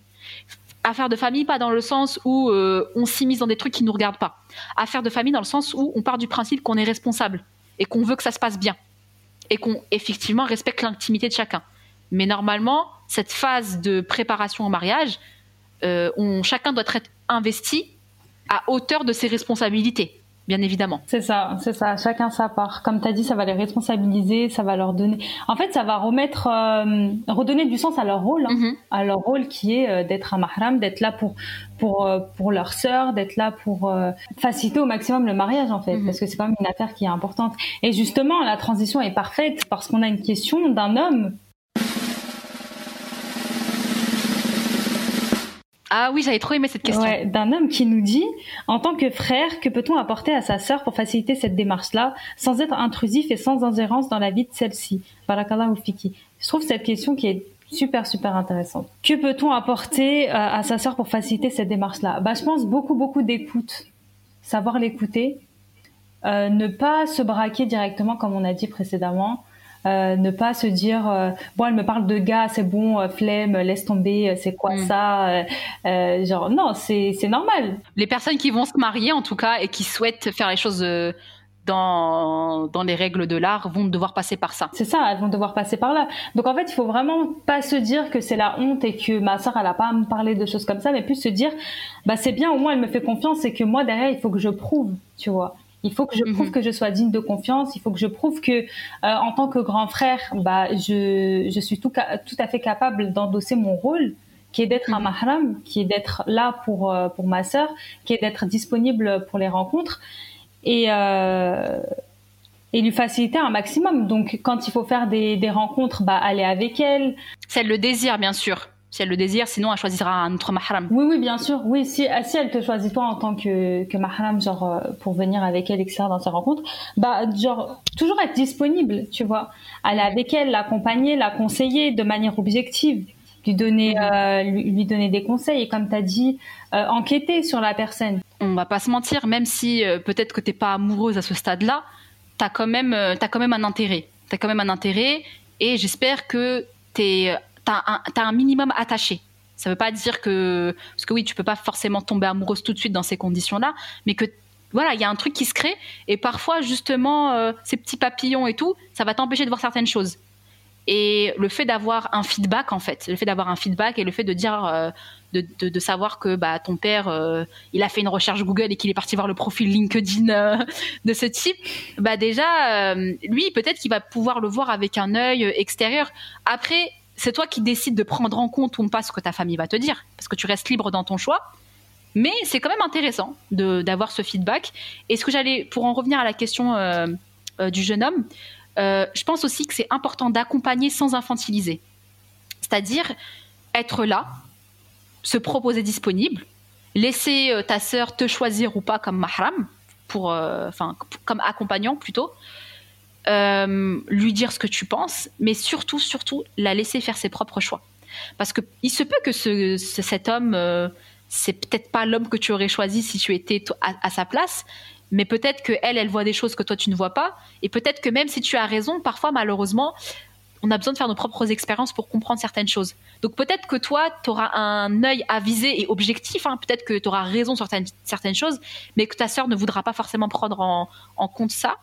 Affaire de famille, pas dans le sens où euh, on s'immisce dans des trucs qui nous regardent pas. Affaire de famille dans le sens où on part du principe qu'on est responsable et qu'on veut que ça se passe bien et qu'on effectivement respecte l'intimité de chacun. Mais normalement, cette phase de préparation au mariage, euh, on, chacun doit être investi à hauteur de ses responsabilités, bien évidemment. C'est ça, c'est ça. Chacun sa part. Comme tu as dit, ça va les responsabiliser, ça va leur donner. En fait, ça va remettre, euh, redonner du sens à leur rôle, hein, Mhm. à leur rôle qui est euh, d'être un mahram, d'être là pour pour pour leur sœur, d'être là pour euh, faciliter au maximum le mariage en fait, Mhm. parce que c'est quand même une affaire qui est importante. Et justement, la transition est parfaite parce qu'on a une question d'un homme. Ah oui, j'avais trop aimé cette question. D'un homme qui nous dit, en tant que frère, que peut-on apporter à sa sœur pour faciliter cette démarche-là, sans être intrusif et sans ingérence dans la vie de celle-ci? Je trouve cette question qui est Super, super intéressante. Que peut-on apporter euh, à sa sœur pour faciliter cette démarche-là? Bah, je pense beaucoup, beaucoup d'écoute, savoir l'écouter, euh, ne pas se braquer directement comme on a dit précédemment. Euh, ne pas se dire euh, bon elle me parle de gars c'est bon euh, flemme laisse tomber c'est quoi Mm. ça Euh, genre non c'est c'est normal Les personnes qui vont se marier, en tout cas, et qui souhaitent faire les choses euh, dans, dans les règles de l'art, vont devoir passer par ça. c'est ça elles vont devoir passer par là donc en fait il faut vraiment pas se dire que c'est la honte et que ma sœur elle a pas à me parler de choses comme ça mais plus se dire bah c'est bien au moins elle me fait confiance et que moi derrière il faut que je prouve tu vois il faut que je prouve Mhm. que je sois digne de confiance. Il faut que je prouve que, euh, en tant que grand frère, bah, je, je suis tout, tout à fait capable d'endosser mon rôle, qui est d'être un Mhm. mahram, qui est d'être là pour, euh, pour ma sœur, qui est d'être disponible pour les rencontres et, euh, et lui faciliter un maximum. Donc, quand il faut faire des, des rencontres, bah, aller avec elle. Elle le désire, bien sûr. Si elle le désire, sinon elle choisira un autre mahram. Oui, oui, bien sûr. Oui, si, ah, si elle te choisit toi en tant que, que mahram, genre, euh, pour venir avec elle, etc., dans ses rencontres, bah, genre, toujours être disponible, tu vois. Aller avec elle, l'accompagner, la conseiller de manière objective, lui donner, euh, lui, lui donner des conseils et comme tu as dit, euh, enquêter sur la personne. On va pas se mentir, même si euh, peut-être que t'es pas amoureuse à ce stade-là, t'as quand même, euh, t'as quand même un intérêt. T'as quand même un intérêt, et j'espère que t'es, t'as un, minimum attaché. Ça veut pas dire que, parce que oui, tu peux pas forcément tomber amoureuse tout de suite dans ces conditions-là, mais que voilà, il y a un truc qui se crée, et parfois justement euh, ces petits papillons et tout, ça va t'empêcher de voir certaines choses. Et le fait d'avoir un feedback, en fait, le fait d'avoir un feedback et le fait de dire, euh, de, savoir que bah, ton père, euh, il a fait une recherche Google et qu'il est parti voir le profil LinkedIn de ce type, bah déjà, lui, peut-être qu'il va pouvoir le voir avec un œil extérieur. Après, c'est toi qui décides de prendre en compte ou pas ce que ta famille va te dire, parce que tu restes libre dans ton choix. Mais c'est quand même intéressant d'avoir ce feedback. Et ce que j'allais, pour en revenir à la question euh, euh, du jeune homme, euh, je pense aussi que c'est important d'accompagner sans infantiliser. C'est-à-dire être là, se proposer disponible, laisser ta sœur te choisir ou pas comme mahram, pour, comme accompagnant plutôt, euh, lui dire ce que tu penses, mais surtout, surtout, la laisser faire ses propres choix. Parce que il se peut que ce, ce- cet homme, euh, c'est peut-être pas l'homme que tu aurais choisi si tu étais à, sa place, mais peut-être que elle, elle voit des choses que toi tu ne vois pas, et peut-être que même si tu as raison, parfois malheureusement, on a besoin de faire nos propres expériences pour comprendre certaines choses. Donc peut-être que toi, tu auras un œil avisé et objectif, hein, peut-être que tu auras raison sur certaines, choses, mais que ta sœur ne voudra pas forcément prendre en, en compte ça.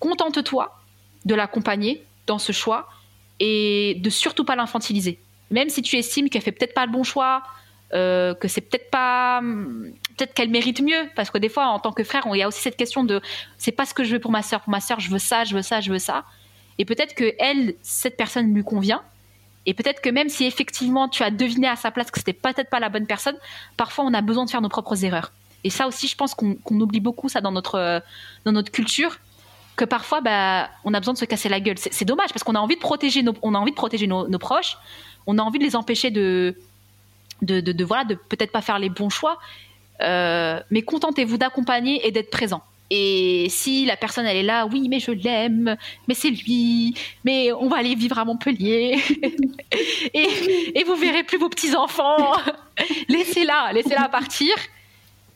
Contente-toi de l'accompagner dans ce choix et de surtout pas l'infantiliser. Même si tu estimes qu'elle fait peut-être pas le bon choix, euh, que c'est peut-être pas, peut-être qu'elle mérite mieux, parce que des fois, en tant que frère, il y a aussi cette question de, c'est pas ce que je veux pour ma sœur. Pour ma sœur, je veux ça, je veux ça, je veux ça. Et peut-être que elle, cette personne lui convient. Et peut-être que même si effectivement tu as deviné à sa place que c'était peut-être pas la bonne personne, parfois on a besoin de faire nos propres erreurs. Et ça aussi, je pense qu'on qu'on oublie beaucoup ça dans notre euh, dans notre culture, que parfois bah on a besoin de se casser la gueule. C'est dommage parce qu'on a envie de protéger nos on a envie de protéger nos, proches, on a envie de les empêcher de de, de, de, voilà de peut-être pas faire les bons choix, euh, mais contentez-vous d'accompagner et d'être présent. Et si la personne elle est là, oui, mais je l'aime, mais c'est lui, mais on va aller vivre à Montpellier, et, et vous verrez plus vos petits enfants. laissez-la, laissez-la partir,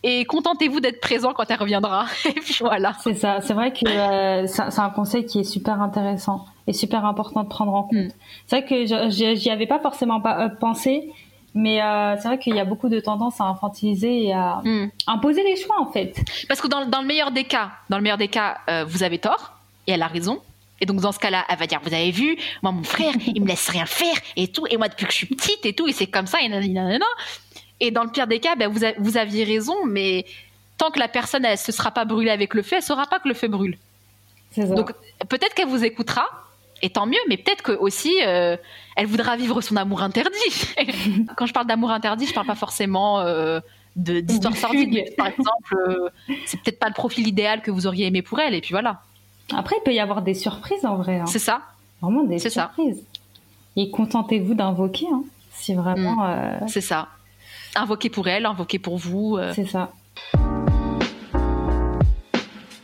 et contentez-vous d'être présent quand elle reviendra. Et puis voilà. C'est ça. C'est vrai que euh, c'est un conseil qui est super intéressant et super important de prendre en compte. Mm. C'est vrai que j'y avais pas forcément pas, euh, pensé, mais euh, c'est vrai qu'il y a beaucoup de tendance à infantiliser et à Hmm. imposer les choix en fait. Parce que dans, dans le meilleur des cas, dans le meilleur des cas, euh, vous avez tort et elle a raison. Et donc dans ce cas-là, elle va dire vous avez vu, moi mon frère, il me laisse rien faire et tout, et moi depuis que je suis petite et tout, et c'est comme ça et nanana. Et dans le pire des cas, ben, vous, a- vous aviez raison, mais tant que la personne elle se sera pas brûlée avec le feu, elle saura pas que le feu brûle. Ça. Donc peut-être qu'elle vous écoutera. Et tant mieux, mais peut-être que aussi euh, elle voudra vivre son amour interdit. Quand je parle d'amour interdit, je parle pas forcément euh, de d'histoire De sordide. Par exemple, euh, c'est peut-être pas le profil idéal que vous auriez aimé pour elle, et puis voilà. Après, il peut y avoir des surprises en vrai. hein. C'est ça. Vraiment des ça. surprises. Et contentez-vous d'invoquer, hein, si vraiment Mm. euh, C'est ça. Invoquer pour elle, invoquer pour vous. euh. c'est ça.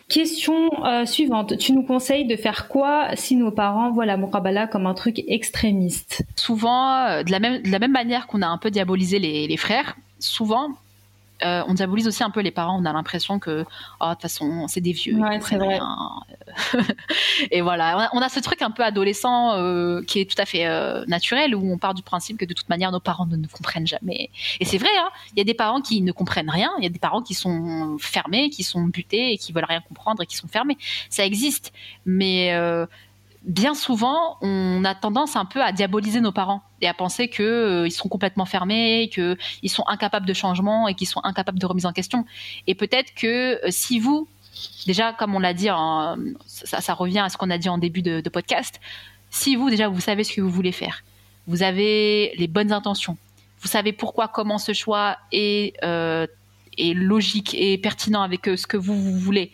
Question euh, suivante. Tu nous conseilles de faire quoi si nos parents voient la Murabala comme un truc extrémiste? Souvent, de, la même, de la même manière qu'on a un peu diabolisé les, les frères, souvent, euh, on diabolise aussi un peu les parents. On a l'impression que, oh, de toute façon, c'est des vieux. Ouais, c'est vrai. et voilà, on a, ce truc un peu adolescent euh, qui est tout à fait euh, naturel, où on part du principe que de toute manière, nos parents ne nous comprennent jamais. Et c'est vrai, hein, il y a des parents qui ne comprennent rien, il y a des parents qui sont fermés, qui sont butés et qui veulent rien comprendre et qui sont fermés. Ça existe. Mais bien souvent, on a tendance un peu à diaboliser nos parents et à penser qu'ils euh, sont complètement fermés, qu'ils sont incapables de changement et qu'ils sont incapables de remise en question. Et peut-être que euh, si vous, déjà, comme on l'a dit, ça, revient à ce qu'on a dit en début de, podcast, si vous, déjà, vous savez ce que vous voulez faire, vous avez les bonnes intentions, vous savez pourquoi, comment ce choix est, euh, est logique et pertinent avec ce que vous, vous voulez,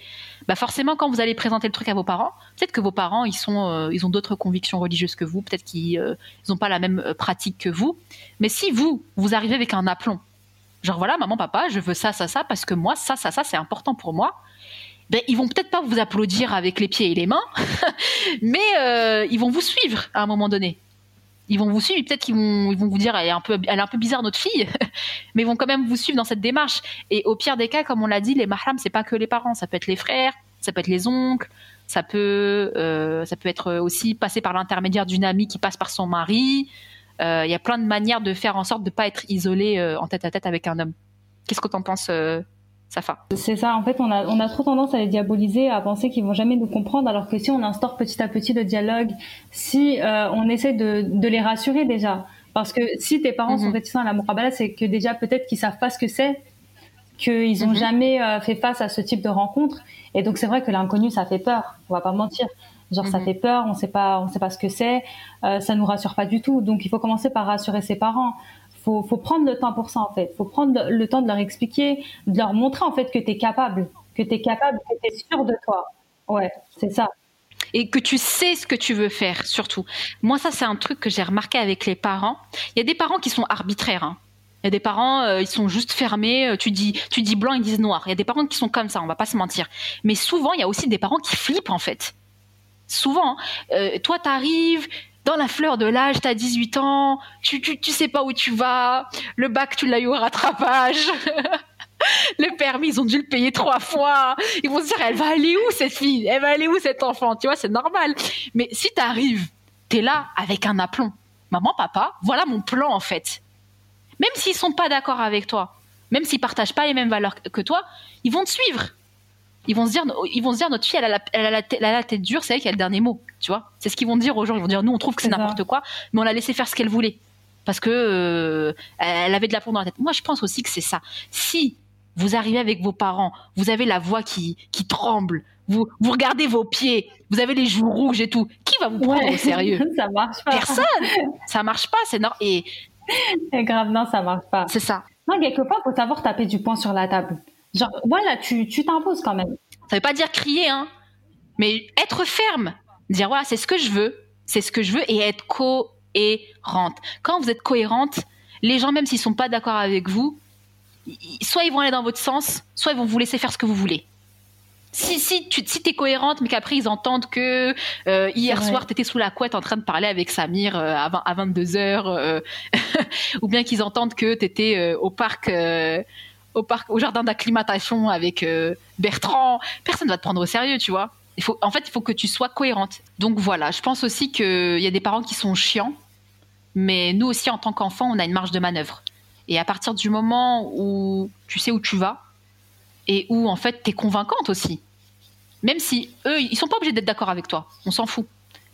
bah forcément quand vous allez présenter le truc à vos parents, peut-être que vos parents ils sont euh, ils ont d'autres convictions religieuses que vous, peut-être qu'ils n'ont euh, pas la même euh, pratique que vous, mais si vous vous arrivez avec un aplomb, genre voilà maman papa je veux ça ça ça parce que moi ça ça ça c'est important pour moi, ben, ils vont peut-être pas vous applaudir avec les pieds et les mains, mais ils vont vous suivre à un moment donné ils vont vous suivre. Peut-être qu'ils vont, vont vous dire, elle est un peu, bizarre notre fille, mais ils vont quand même vous suivre dans cette démarche. Et au pire des cas, comme on l'a dit, les mahrams, c'est pas que les parents, ça peut être les frères, ça peut être les oncles, ça peut, euh, être aussi passer par l'intermédiaire d'une amie qui passe par son mari. Euh, il y a plein de manières de faire en sorte de pas être isolé euh, en tête à tête avec un homme. Qu'est-ce que tu en penses c'est ça, en fait, on a, on a trop tendance à les diaboliser, à penser qu'ils vont jamais nous comprendre, alors que si on instaure petit à petit le dialogue, si euh, on essaie de, de les rassurer déjà, parce que si tes parents sont mhm. réticents à la Murabala, c'est que déjà peut-être qu'ils savent pas ce que c'est, qu'ils ont mhm. jamais euh, fait face à ce type de rencontre, et donc c'est vrai que l'inconnu ça fait peur, on va pas mentir. Genre ça mhm. fait peur, on sait pas, on sait pas ce que c'est, euh, ça nous rassure pas du tout. Donc il faut commencer par rassurer ses parents faut, faut prendre le temps pour ça en fait. Faut prendre le temps de leur expliquer, de leur montrer en fait que tu es capable, que tu es capable, que tu es sûr de toi. Ouais, c'est ça. Et que tu sais ce que tu veux faire, surtout. Moi, ça, c'est un truc que j'ai remarqué avec les parents. Il y a des parents qui sont arbitraires. Hein. Il y a des parents, euh, ils sont juste fermés. Euh, tu dis, tu dis blanc, ils disent noir. Il y a des parents qui sont comme ça, on va pas se mentir. Mais souvent, il y a aussi des parents qui flippent en fait. Souvent, hein. euh, toi, t'arrives, dans la fleur de l'âge, tu as 18 ans, tu, tu, sais pas où tu vas, le bac, tu l'as eu au rattrapage. le permis, ils ont dû le payer trois fois. Ils vont se dire, elle va aller où cette fille? Elle va aller où cet enfant? Tu vois, c'est normal. Mais si tu arrives, tu es là avec un aplomb. Maman, papa, voilà mon plan en fait. Même s'ils sont pas d'accord avec toi, même s'ils partagent pas les mêmes valeurs que toi, ils vont te suivre ils vont se dire, ils vont se dire notre fille, elle a la, elle a la, tête, dure, c'est elle qui a le dernier mot, tu vois. C'est ce qu'ils vont dire aux gens. Ils vont dire, nous, on trouve que c'est n'importe quoi, mais on l'a laissé faire ce qu'elle voulait parce que euh, elle avait de la peau dans la tête. Moi, je pense aussi que c'est ça. Si vous arrivez avec vos parents, vous avez la voix qui qui tremble, vous vous regardez vos pieds, vous avez les joues rouges et tout, qui va vous prendre au sérieux? Ça marche pas. Personne. ça marche pas. C'est non et. grave, non, ça marche pas. C'est ça. Non, quelque part, faut savoir taper du poing sur la table. Genre, voilà, tu t'imposes quand même. Ça veut pas dire crier, hein, mais être ferme. Dire, voilà, c'est ce que je veux, c'est ce que je veux, et être cohérente. Quand vous êtes cohérente, les gens, même s'ils sont pas d'accord avec vous, soit ils vont aller dans votre sens, soit ils vont vous laisser faire ce que vous voulez. Si, si tu si es cohérente, mais qu'après ils entendent que euh, hier soir tu étais sous la couette en train de parler avec Samir euh, à, à 22 h euh, ou bien qu'ils entendent que tu étais au parc au parc, au jardin d'acclimatation avec euh, Bertrand, personne ne va te prendre au sérieux, tu vois. En fait, il faut que tu sois cohérente. Donc voilà, je pense aussi qu'il y a des parents qui sont chiants, mais nous aussi, en tant qu'enfants, on a une marge de manœuvre. Et à partir du moment où tu sais où tu vas, et où en fait, tu es convaincante aussi, même si eux, ils sont pas obligés d'être d'accord avec toi, on s'en fout.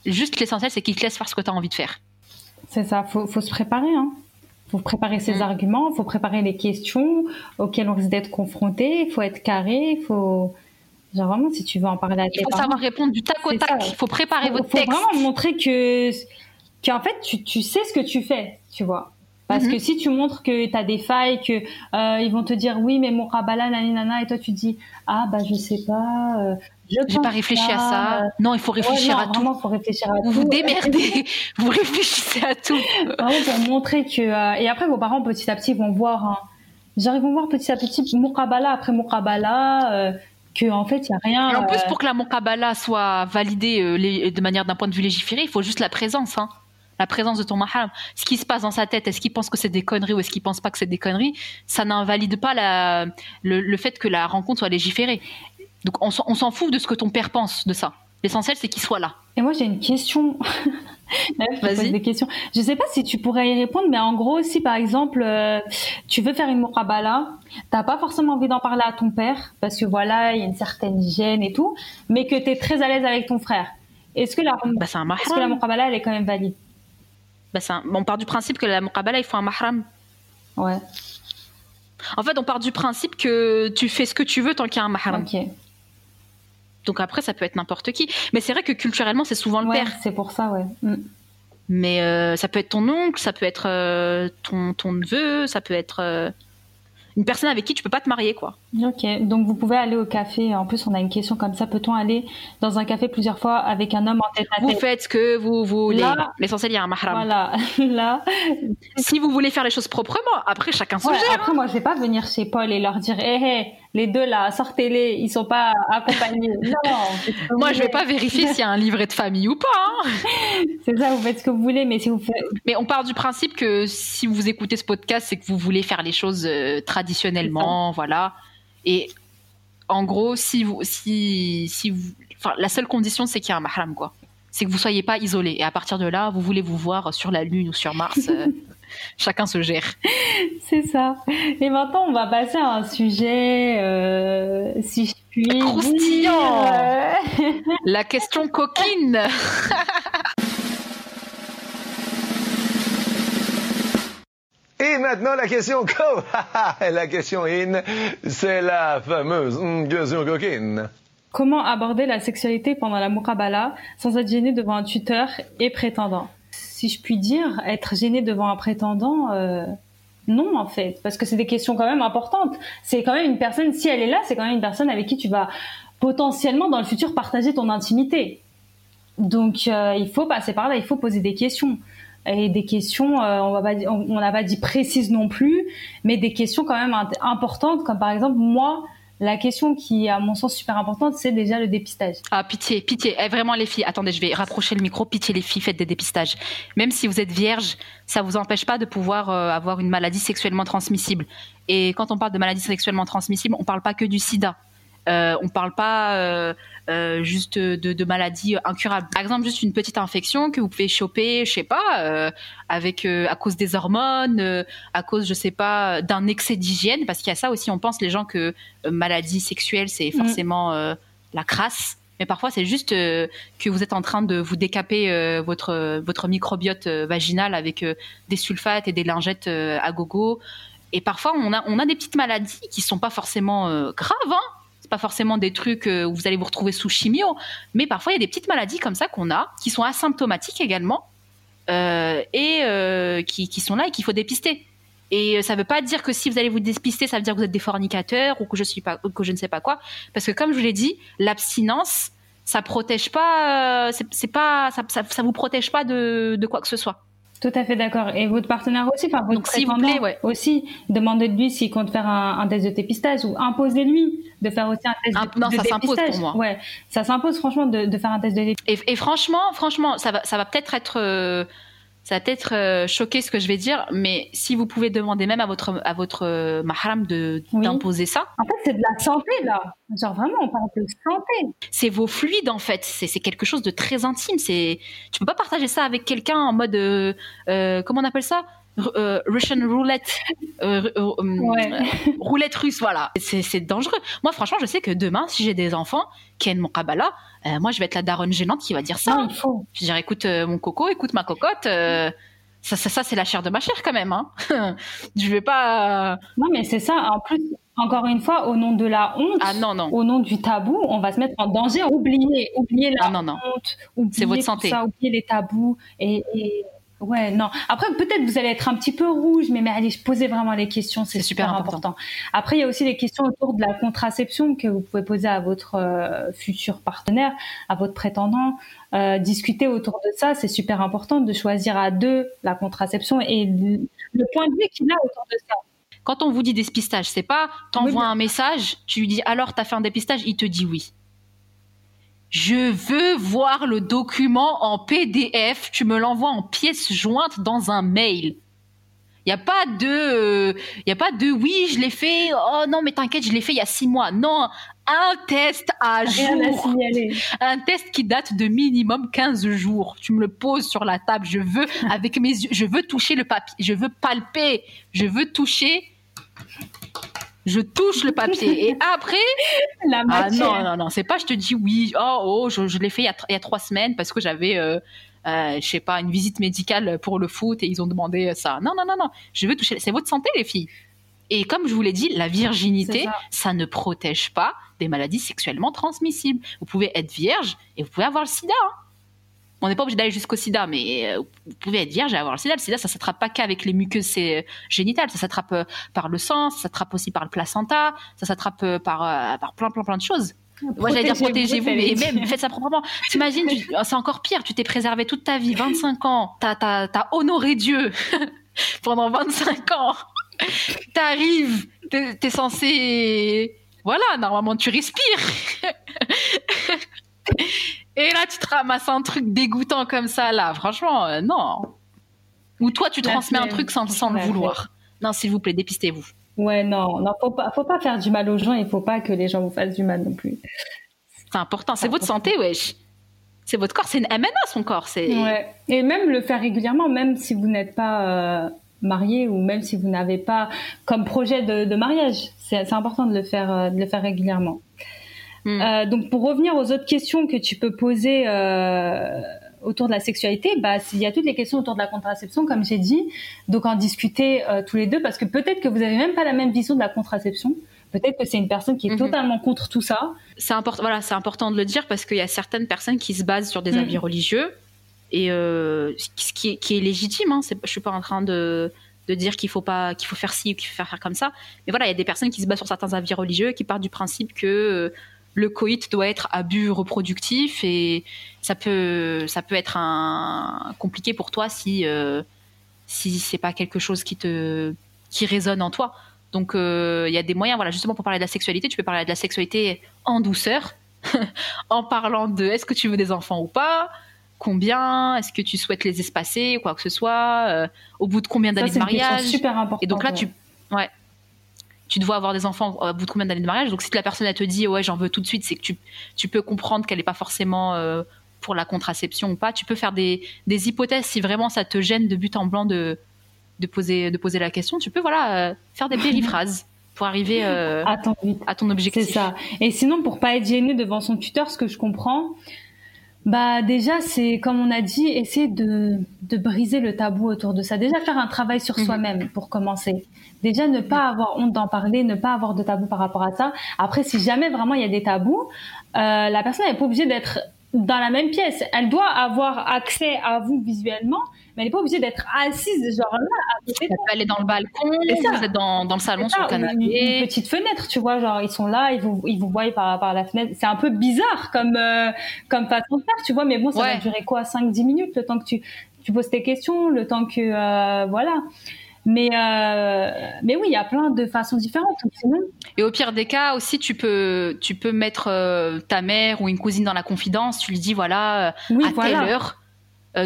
Juste l'essentiel, c'est qu'ils te laissent faire ce que tu as envie de faire. C'est ça, faut, faut se préparer. Hein faut préparer ses mm. arguments, faut préparer les questions auxquelles on risque d'être confronté, il faut être carré, il faut genre vraiment si tu veux en parler à Il faut savoir répondre du tac au tac, il faut préparer votre texte. Il faut vraiment montrer que qu'en fait tu, tu sais ce que tu fais, tu vois. Parce mm-hmm. que si tu montres que tu as des failles, que euh, ils vont te dire oui mais mon rabala nana et toi tu dis ah bah je sais pas, euh, j'ai pas réfléchi à ça. Non, il faut réfléchir à tout. Faut réfléchir à vous tout. Vous démerdez. vous réfléchissez à tout. Vraiment pour montrer que euh, et après vos parents petit à petit vont voir. Hein, ils vont voir petit à petit Moukabala après Moukabala euh, que en fait il y a rien. Et en plus, euh, pour que la Monkabala soit validée euh, les- de manière d'un point de vue légiféré, il faut juste la présence. Hein. La présence de ton mahram. Ce qui se passe dans sa tête, est-ce qu'il pense que c'est des conneries ou est-ce qu'il pense pas que c'est des conneries, ça n'invalide pas la, le, le fait que la rencontre soit légiférée. Donc on, s'en- on s'en fout de ce que ton père pense de ça. L'essentiel, c'est qu'il soit là. Et moi j'ai une question. Vas-y. pose des questions. Je sais pas si tu pourrais y répondre, mais en gros, si par exemple euh, tu veux faire une muqabala, t'as pas forcément envie d'en parler à ton père parce que voilà, il y a une certaine gêne et tout, mais que tu es très à l'aise avec ton frère. Est-ce que la, Bah, un que la elle est quand même valide? Bah, un- on part du principe que la Monkabala, il faut un mahram. Ouais. En fait, on part du principe que tu fais ce que tu veux tant qu'il y a un mahram. Ok. Donc après, ça peut être n'importe qui. Mais c'est vrai que culturellement, c'est souvent le Ouais, père. c'est pour ça, ouais. Mm. Mais euh, ça peut être ton oncle, ça peut être euh, ton, ton neveu, ça peut être euh, une personne avec qui tu peux pas te marier, quoi. Ok, donc vous pouvez aller au café. En plus, on a une question comme ça. Peut-on aller dans un café plusieurs fois avec un homme en tête à Vous tête? faites ce que vous voulez. L'essentiel, il y a un mahram. Voilà, là. Si vous voulez faire les choses proprement, après, chacun se Ouais, gère. après, moi, je vais pas venir chez Paul et leur dire, hé, hé, les deux là, sortez-les, ils sont pas accompagnés. non. Moi, je vais pas vérifier s'il y a un livret de famille ou pas. hein. C'est ça, vous faites ce que vous voulez, mais si vous faites. Mais on part du principe que si vous écoutez ce podcast, c'est que vous voulez faire les choses euh, traditionnellement, voilà. Et en gros, si vous, si, si vous, enfin, la seule condition, c'est qu'il y a un mahram, quoi. C'est que vous soyez pas isolé. Et à partir de là, vous voulez vous voir sur la Lune ou sur Mars. chacun se gère. C'est ça. Et maintenant, on va passer à un sujet, euh, si je puis Croustillant. dire, La question coquine. Et maintenant, la question co. la question in, c'est la fameuse hum, question coquine. Comment aborder la sexualité pendant la muqabala sans être gêné devant un tuteur et prétendant? Si je puis dire, être gêné devant un prétendant, euh, non en fait, parce que c'est des questions quand même importantes. C'est quand même une personne, si elle est là, c'est quand même une personne avec qui tu vas potentiellement dans le futur partager ton intimité. Donc euh, il faut passer par là, il faut poser des questions. Et des questions, euh, on on n'a pas dit précises non plus, mais des questions quand même importantes, comme par exemple moi, la question qui est à mon sens super importante, c'est déjà le dépistage. Ah, pitié, pitié. Eh, vraiment, les filles, attendez, je vais rapprocher le micro. Pitié, les filles, faites des dépistages. Même si vous êtes vierge, ça vous empêche pas de pouvoir euh, avoir une maladie sexuellement transmissible. Et quand on parle de maladie sexuellement transmissible, on parle pas que du sida. Euh, on parle pas euh, euh, juste de, de maladies incurables. Par exemple, juste une petite infection que vous pouvez choper, je sais pas, euh, avec euh, à cause des hormones, euh, à cause, je sais pas, d'un excès d'hygiène, parce qu'il y a ça aussi. On pense les gens que maladie sexuelle, c'est Mm. forcément euh, la crasse. Mais parfois, c'est juste euh, que vous êtes en train de vous décaper euh, votre, votre microbiote euh, vaginal avec euh, des sulfates et des lingettes à gogo. Et parfois, on a, on a des petites maladies qui sont pas forcément euh, graves. Hein pas forcément des trucs euh, où vous allez vous retrouver sous chimio. Mais parfois, il y a des petites maladies comme ça qu'on a, qui sont asymptomatiques également, euh, et euh, qui, qui sont là et qu'il faut dépister. Et ça veut pas dire que si vous allez vous dépister, ça veut dire que vous êtes des fornicateurs ou que je suis pas, que je ne sais pas quoi. Parce que comme je vous l'ai dit, l'abstinence, ça protège pas, ça, ça vous protège pas de, de quoi que ce soit. Tout à fait d'accord. Et votre partenaire aussi, enfin votre Donc, s'il vous prétendant plaît, ouais. aussi, demandez de lui s'il compte faire un, un test de dépistage ou imposez-lui de faire aussi un test Un- de, non, de ça s'impose dépistage. pour moi. Ouais, ça s'impose franchement de, de faire un test de dépistage. Et, et franchement, franchement, ça va, ça va peut-être être, euh, ça va peut-être euh, choquer ce que je vais dire, mais si vous pouvez demander même à votre, à votre euh, mahram de Oui. d'imposer ça, En fait, c'est de la santé là. Genre vraiment, on parle de santé. c'est vos fluides en fait. C'est c'est quelque chose de très intime. C'est, tu peux pas partager ça avec quelqu'un en mode, euh, euh, comment on appelle ça? R- euh, Russian roulette, Euh, euh, euh, Ouais. euh, roulette russe, voilà. C'est c'est dangereux. Moi, franchement, je sais que demain, si j'ai des enfants qui aiment mon kabbalah, euh, moi, je vais être la daronne gênante qui va dire ça. Non, il faut. Je dirais, écoute euh, mon coco, écoute ma cocotte. euh, ça, ça, ça c'est la chair de ma chair quand même. Hein. je vais pas. Non, mais c'est ça. En plus, encore une fois, au nom de la honte, Ah non non. au nom du tabou, on va se mettre en danger. Oubliez, oubliez la Ah non honte, oubliez C'est votre tout santé. ça, oubliez les tabous et, et- ouais non. Après peut-être vous allez être un petit peu rouge, mais mais allez posez vraiment les questions, c'est super super, important. important. Après il y a aussi les questions autour de la contraception que vous pouvez poser à votre euh, futur partenaire, à votre prétendant. Euh, discuter autour de ça, c'est super important de choisir à deux la contraception et le le point de vue qu'il a autour de ça. Quand on vous dit dépistage, c'est pas t'envoies un message, tu lui dis alors t'as fait un dépistage, il te dit oui. Je veux voir le document en PDF, tu me l'envoies en pièce jointe dans un mail. Il y a pas de, il y a pas de oui, je l'ai fait. Oh non, mais t'inquiète, je l'ai fait il y a six mois. Non, un test à jour, un test qui date de minimum 15 jours. Tu me le poses sur la table. Je veux avec mes yeux, je veux toucher le papier, je veux palper, je veux toucher. Je touche le papier et après la ah non non non c'est pas je te dis oui oh oh je, l'ai fait il y, a, trois semaines parce que j'avais euh, euh, je sais pas, une visite médicale pour le foot et ils ont demandé ça. Non, non, non, non. Je veux toucher. C'est votre santé, les filles. Et comme je vous l'ai dit, la virginité, ça. ne protège pas des maladies sexuellement transmissibles. Vous pouvez être vierge et vous pouvez avoir le sida. Hein. On n'est pas obligé d'aller jusqu'au sida, mais euh, vous pouvez être vierge et avoir le sida. Le sida, ça s'attrape pas qu'avec les muqueuses génitales. Ça s'attrape euh, par le sang, ça s'attrape aussi par le placenta, ça s'attrape par, par plein, plein, plein de choses. Moi, j'allais dire protégez-vous, et même faites ça proprement. T'imagines, oh, c'est encore pire, tu t'es préservé toute ta vie, 25 ans, t'as, as, honoré Dieu pendant 25 ans. T'arrives, t'es, es censé. Voilà, normalement, tu respires. et là, tu te ramasses un truc dégoûtant comme ça, là. Franchement, euh, non. Ou toi, tu transmets un truc sans, sans le vouloir. Non, s'il vous plaît, dépistez-vous. Ouais, non, non, faut pas, faut pas faire du mal aux gens. Il faut pas que les gens vous fassent du mal non plus. C'est important. C'est votre santé, wesh. C'est votre corps. C'est une MNA, son corps. C'est. Ouais. Et même le faire régulièrement, même si vous n'êtes pas euh, marié ou même si vous n'avez pas comme projet de, de mariage, c'est important de le faire, euh, de le faire régulièrement. Hmm. Euh, donc pour revenir aux autres questions que tu peux poser. Euh, autour de la sexualité, bah, il y a toutes les questions autour de la contraception, comme j'ai dit. Donc, en discuter euh, tous les deux, parce que peut-être que vous avez même pas la même vision de la contraception. Peut-être que c'est une personne qui est mhm. totalement contre tout ça. C'est important, voilà, c'est important de le dire parce qu'il y a certaines personnes qui se basent sur des mhm. avis religieux et ce qui est, qui est légitime. Hein, je suis pas en train de de dire qu'il faut pas qu'il faut faire ci ou qu'il faut faire comme ça. Mais voilà, il y a des personnes qui se basent sur certains avis religieux qui partent du principe que le coït doit être à but reproductif et ça peut ça peut être un, compliqué pour toi si euh, si c'est pas quelque chose qui te qui résonne en toi. Donc euh, il y a des moyens. Voilà justement pour parler de la sexualité, tu peux parler de la sexualité en douceur en parlant de est-ce que tu veux des enfants ou pas combien est-ce que tu souhaites les espacer ou quoi que ce soit euh, au bout de combien d'années de mariage. super important et donc là tu ouais tu dois avoir des enfants au bout de combien d'années de mariage. Donc si la personne elle te dit ouais j'en veux tout de suite, c'est que tu, tu peux comprendre qu'elle n'est pas forcément euh, pour la contraception ou pas. Tu peux faire des, des, hypothèses si vraiment ça te gêne de but en blanc de, de, poser, de poser la question. Tu peux voilà euh, faire des périphrases pour arriver euh, à, ton, à ton objectif. C'est ça. Et sinon pour pas être gêné devant son tuteur, ce que je comprends, bah déjà c'est comme on a dit essayer de, de briser le tabou autour de ça. Déjà faire un travail sur mhm. soi-même pour commencer. Déjà, ne pas avoir honte d'en parler, ne pas avoir de tabou par rapport à ça. Après, si jamais vraiment il y a des tabous, euh, la personne n'est pas obligée d'être dans la même pièce. Elle doit avoir accès à vous visuellement, mais elle n'est pas obligée d'être assise genre là à côté. Elle peut aller dans le balcon, vous êtes dans, dans le salon sur le canapé. Une, petite fenêtre, tu vois, genre ils sont là, ils vous ils vous voient par par la fenêtre. C'est un peu bizarre comme euh, comme façon de faire, tu vois, mais bon, ça va durer quoi 5 10 minutes le temps que tu tu poses tes questions, le temps que euh, voilà. Mais, euh, mais oui, il y a plein de façons différentes. Et au pire des cas aussi, tu peux, tu peux mettre euh, ta mère ou une cousine dans la confidence. Tu lui dis voilà, euh, à telle heure,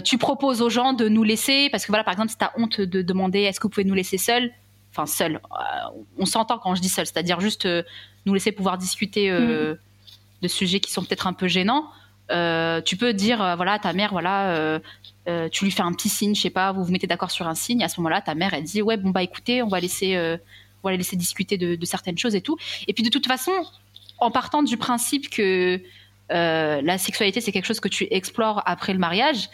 tu proposes aux gens de nous laisser parce que voilà, par exemple, si tu as honte de demander est-ce que vous pouvez nous laisser seuls, enfin seuls, on s'entend quand je dis seul, c'est-à-dire juste nous laisser pouvoir discuter mm. de sujets qui sont peut-être un peu gênants. Tu peux dire voilà ta mère voilà euh, tu lui fais un petit signe, je sais pas, vous vous mettez d'accord sur un signe. À ce moment-là, ta mère, elle dit ouais, bon bah écoutez, on va laisser, euh, on va laisser discuter de, certaines choses et tout. Et puis de toute façon, en partant du principe que euh, la sexualité c'est quelque chose que tu explores après le mariage,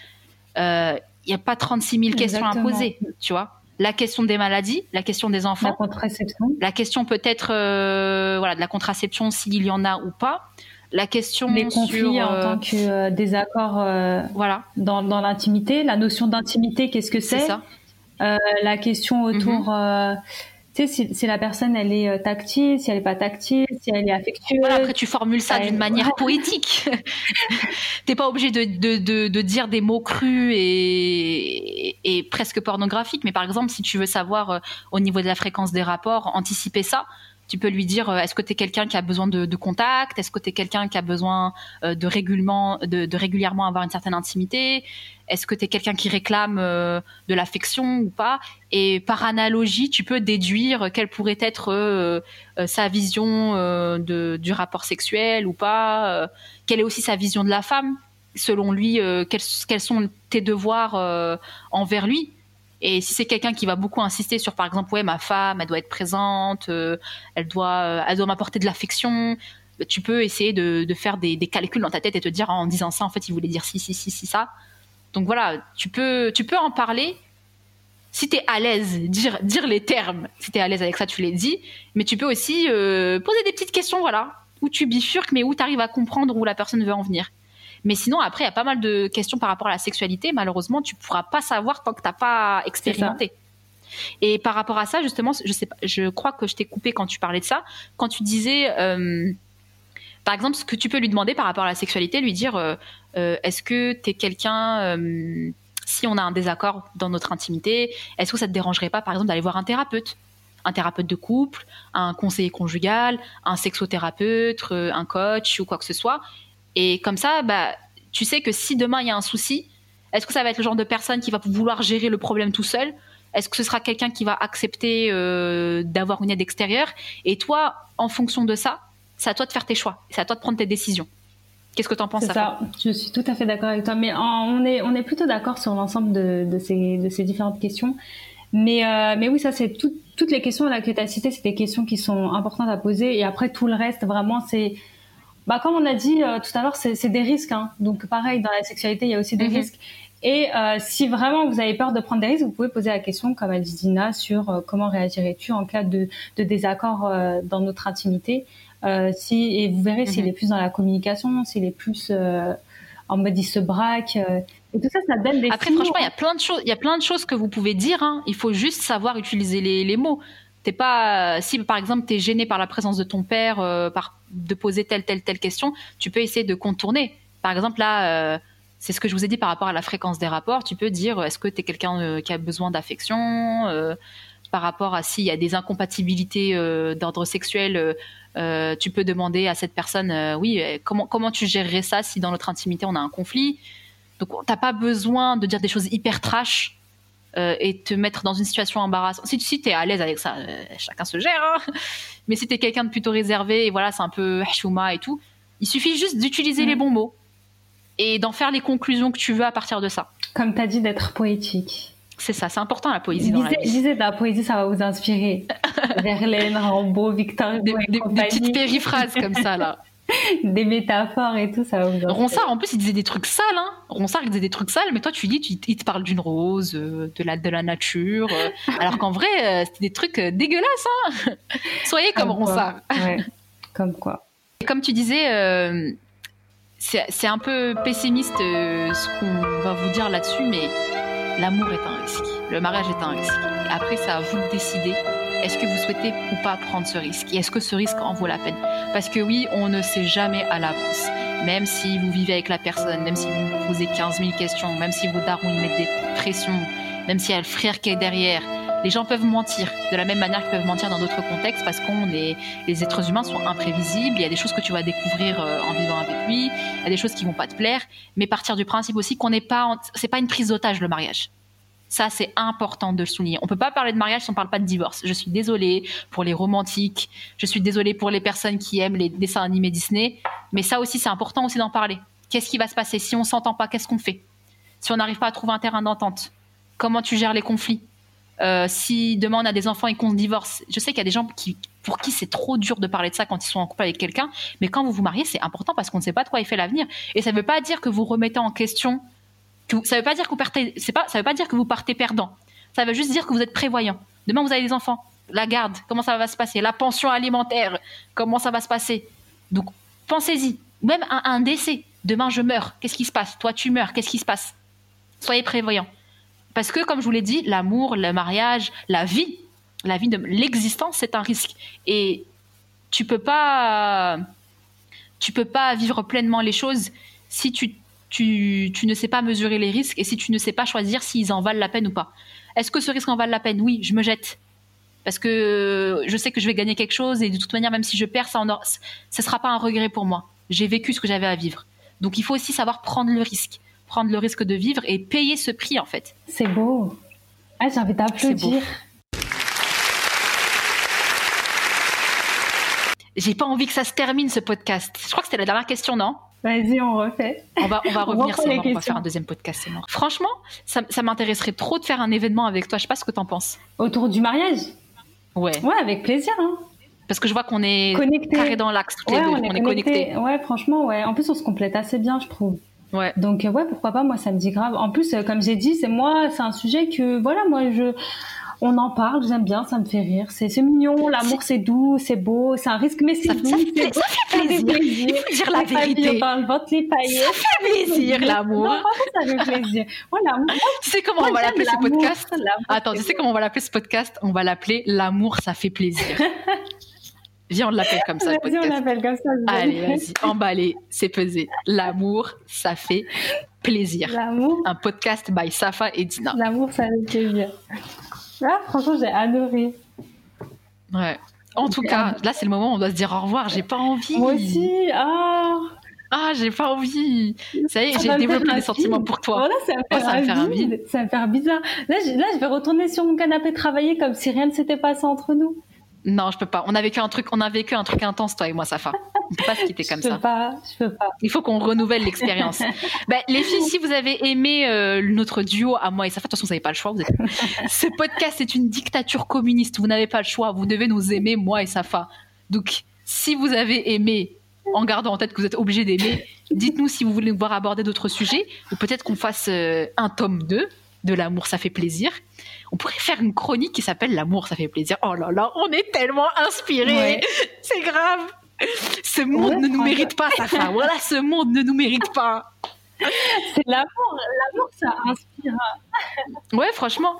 il n'y a pas 36 000 questions à poser, tu vois. La question des maladies, la question des enfants, la contraception, la question peut-être voilà de la contraception s'il y en a ou pas la question les conflits en euh, tant que euh, désaccord euh, voilà dans, dans l'intimité la notion d'intimité qu'est-ce que c'est la question autour mhm. tu sais si, la personne elle est tactile si elle est pas tactile si elle est affectueuse après tu formules ça d'une manière poétique t'es pas obligé de, de, de, dire des mots crus et, est, presque pornographique. Mais par exemple, si tu veux savoir euh, au niveau de la fréquence des rapports, anticiper ça, tu peux lui dire euh, est-ce que tu es quelqu'un qui a besoin de, contact? Est-ce que tu es quelqu'un qui a besoin euh, de, régulièrement, de, régulièrement avoir une certaine intimité? Est-ce que tu es quelqu'un qui réclame de l'affection ou pas? Et par analogie, tu peux déduire quelle pourrait être sa vision du rapport sexuel ou pas, quelle est aussi sa vision de la femme selon lui, euh, quels, sont tes devoirs euh, envers lui? Et si c'est quelqu'un qui va beaucoup insister sur, par exemple, ouais, ma femme, elle doit être présente, euh, elle doit, elle doit m'apporter de l'affection, tu peux essayer de, faire des, calculs dans ta tête et te dire en disant ça, en fait, il voulait dire si, si, si, si, ça. Donc voilà, tu peux, tu peux en parler. Si tu es à l'aise, dire, dire les termes. Si tu es à l'aise avec ça, tu les dis. Mais tu peux aussi poser des petites questions, voilà, où tu bifurques, mais où tu arrives à comprendre où la personne veut en venir. Mais sinon, après, il y a pas mal de questions par rapport à la sexualité. Malheureusement, tu pourras pas savoir tant que tu n'as pas expérimenté. Et par rapport à ça, justement, je sais pas, je crois que je t'ai coupé quand tu parlais de ça. Quand tu disais, euh, par exemple, ce que tu peux lui demander par rapport à la sexualité, lui dire, euh, euh, est-ce que tu es quelqu'un, si on a un désaccord dans notre intimité, est-ce que ça te dérangerait pas, par exemple, d'aller voir un thérapeute? Un thérapeute de couple, un conseiller conjugal, un sexothérapeute, un coach ou quoi que ce soit, et comme ça, bah, tu sais que si demain il y a un souci, est-ce que ça va être le genre de personne qui va vouloir gérer le problème tout seul? Est-ce que ce sera quelqu'un qui va accepter euh, d'avoir une aide extérieure? Et toi, en fonction de ça, c'est à toi de faire tes choix. C'est à toi de prendre tes décisions. Qu'est-ce que tu en penses ça, je suis tout à fait d'accord avec toi. Mais on est, on est plutôt d'accord sur l'ensemble de, ces, de ces différentes questions. Mais, euh, mais oui, ça, c'est toutes les questions là, que tu as citées, c'est des questions qui sont importantes à poser. Et après, tout le reste, vraiment, c'est bah, comme on a dit euh, tout à l'heure, c'est des risques. Hein. Donc, pareil, dans la sexualité, il y a aussi des mhm. risques. Et euh, si vraiment vous avez peur de prendre des risques, vous pouvez poser la question, comme a dit Dina, sur euh, comment réagirais-tu en cas de, de désaccord euh, dans notre intimité. si, et vous verrez s'il mhm. est plus dans la communication, s'il est plus en mode il se braque. et tout ça, ça donne des Après, franchement, il y a plein de choses. Il y a plein de choses que vous pouvez dire. Hein. Il faut juste savoir utiliser les, les mots pas si par exemple tu es gêné par la présence de ton père euh, par de poser telle telle telle question, tu peux essayer de contourner. Par exemple là euh, c'est ce que je vous ai dit par rapport à la fréquence des rapports, tu peux dire est-ce que tu es quelqu'un euh, qui a besoin d'affection par rapport à s'il y a des incompatibilités d'ordre sexuel, tu peux demander à cette personne oui, comment comment tu gérerais ça si dans notre intimité on a un conflit? Donc t'as pas besoin de dire des choses hyper trash et te mettre dans une situation embarrassante. Si, si tu es à l'aise avec ça, euh, chacun se gère. Hein. Mais si tu es quelqu'un de plutôt réservé et voilà, c'est un peu chouma et tout, il suffit juste d'utiliser les mm. bons mots et d'en faire les conclusions que tu veux à partir de ça. Comme tu as dit, d'être poétique. C'est ça, c'est important la poésie. Dans la, la poésie, ça va vous inspirer. Verlaine, Rambo, Victor Hugo des, des, des petites périphrases comme ça là. des métaphores et tout, ça va vous Ronsard, en plus, il disait des trucs sales. Hein. Ronsard, il disait des trucs sales, mais toi, tu dis, tu, il te parle d'une rose, euh, de la, de la nature, euh, alors qu'en vrai, euh, c'était des trucs dégueulasses. Hein. Soyez comme, Ronsard. Ouais. Comme quoi. Et comme tu disais, c'est un peu pessimiste ce qu'on va vous dire là-dessus, mais l'amour est un risque. Le mariage est un risque. Après, c'est à vous de décider est-ce que vous souhaitez ou pas prendre ce risque? Et est-ce que ce risque en vaut la peine? Parce que oui, on ne sait jamais à l'avance. Même si vous vivez avec la personne, même si vous posez 15 000 questions, même si vos darons y mettent des pressions, même s'il y a le frère qui est derrière, les gens peuvent mentir de la même manière qu'ils peuvent mentir dans d'autres contextes parce qu'on est les êtres humains sont imprévisibles. Il y a des choses que tu vas découvrir euh, en vivant avec lui, il y a des choses qui vont pas te plaire, mais partir du principe aussi qu'on n'est pas, c'est pas une prise d'otage le mariage. Ça, c'est important de le souligner. On peut pas parler de mariage si on parle pas de divorce. Je suis désolée pour les romantiques. Je suis désolée pour les personnes qui aiment les dessins animés Disney. Mais ça aussi, c'est important aussi d'en parler. Qu'est-ce qui va se passer si on s'entend pas? Qu'est-ce qu'on fait? Si on n'arrive pas à trouver un terrain d'entente Comment tu gères les conflits? Euh, Si demain on a des enfants et qu'on se divorce, je sais qu'il y a des gens qui, pour qui c'est trop dur de parler de ça quand ils sont en couple avec quelqu'un. Mais quand vous vous mariez, c'est important parce qu'on ne sait pas de quoi il fait l'avenir. Et ça ne veut pas dire que vous remettez en question ça veut pas dire que vous partez, veut pas dire que vous partez perdant. Ça veut juste dire que vous êtes prévoyant. Demain, vous avez des enfants. La garde, comment ça va se passer? La pension alimentaire, comment ça va se passer? Donc, pensez-y. Même un, un décès. Demain, je meurs. Qu'est-ce qui se passe? Toi, tu meurs. Qu'est-ce qui se passe? Soyez prévoyant. Parce que, comme je vous l'ai dit, l'amour, le mariage, la vie, la vie de l'existence, c'est un risque. Et tu peux pas, tu peux pas vivre pleinement les choses si tu tu, tu ne sais pas mesurer les risques et si tu ne sais pas choisir s'ils en valent la peine ou pas. Est-ce que ce risque en valent la peine? Oui, je me jette. Parce que je sais que je vais gagner quelque chose et de toute manière, même si je perds, ça ne sera pas un regret pour moi. J'ai vécu ce que j'avais à vivre. Donc il faut aussi savoir prendre le risque. Prendre le risque de vivre et payer ce prix, en fait. C'est beau. Ah, j'ai envie d'applaudir. J'ai pas envie que ça se termine ce podcast. Je crois que c'était la dernière question, non? Vas-y, on refait. On va, on va revenir, c'est On va faire un deuxième podcast, c'est mort. Franchement, ça, ça m'intéresserait trop de faire un événement avec toi. Je sais pas ce que t'en penses. Autour du mariage? Ouais. Ouais, avec plaisir. Hein. Parce que je vois qu'on est connectés. carré dans l'axe toutes les deux. On est, connectés. Ouais, franchement, ouais. En plus, on se complète assez bien, je trouve. Ouais. Donc ouais, pourquoi pas Moi, ça me dit grave. En plus, euh, comme j'ai dit, c'est moi, c'est un sujet que voilà, moi je on en parle, j'aime bien, ça me fait rire. C'est mignon, l'amour c'est doux, c'est beau, c'est un risque, mais c'est doux. Ça, fait, ça, fait plaisir. Il faut dire la vérité. Dans le ventre, les paillettes. Ça fait plaisir, l'amour. ça fait plaisir. Voilà. Tu sais comment on va l'appeler ce podcast? Attends, tu sais comment on va l'appeler ce podcast? On va l'appeler L'amour, ça fait plaisir. Viens, on l'appelle comme ça. Vas-y, on l'appelle comme ça. Allez, vas-y, emballé, c'est pesé. L'amour, ça fait plaisir. L'amour. Un podcast by Safa et Dina. L'amour, ça fait plaisir. Ah, franchement, j'ai adoré. Ouais. En tout cas, là, c'est le moment où on doit se dire au revoir. J'ai pas envie. Moi aussi. Ah. Ah, j'ai pas envie. Ça y est, j'ai développé des sentiments pour toi. Voilà, ça me fait, faire un vide. Ça fait bizarre. Là, là, je vais retourner sur mon canapé travailler comme si rien ne s'était passé entre nous. Non, je peux pas. On a vécu un truc, on a vécu un truc intense, toi et moi, Safa. On peut pas se quitter comme je ça. Pas, je peux pas. Il faut qu'on renouvelle l'expérience. ben, les filles, si vous avez aimé euh, notre duo à moi et Safa, de toute façon, vous n'avez pas le choix. Vous êtes... Ce podcast est une dictature communiste. Vous n'avez pas le choix. Vous devez nous aimer, moi et Safa. Donc, si vous avez aimé, en gardant en tête que vous êtes obligé d'aimer, dites-nous si vous voulez nous voir aborder d'autres sujets, ou peut-être qu'on fasse euh, un tome 2 de l'amour, ça fait plaisir. On pourrait faire une chronique qui s'appelle L'amour, ça fait plaisir. Oh là là, on est tellement inspirés. C'est grave. Ce monde ne nous mérite pas, Safa. Voilà, ce monde ne nous mérite pas. C'est l'amour. L'amour, ça inspire. Ouais, franchement.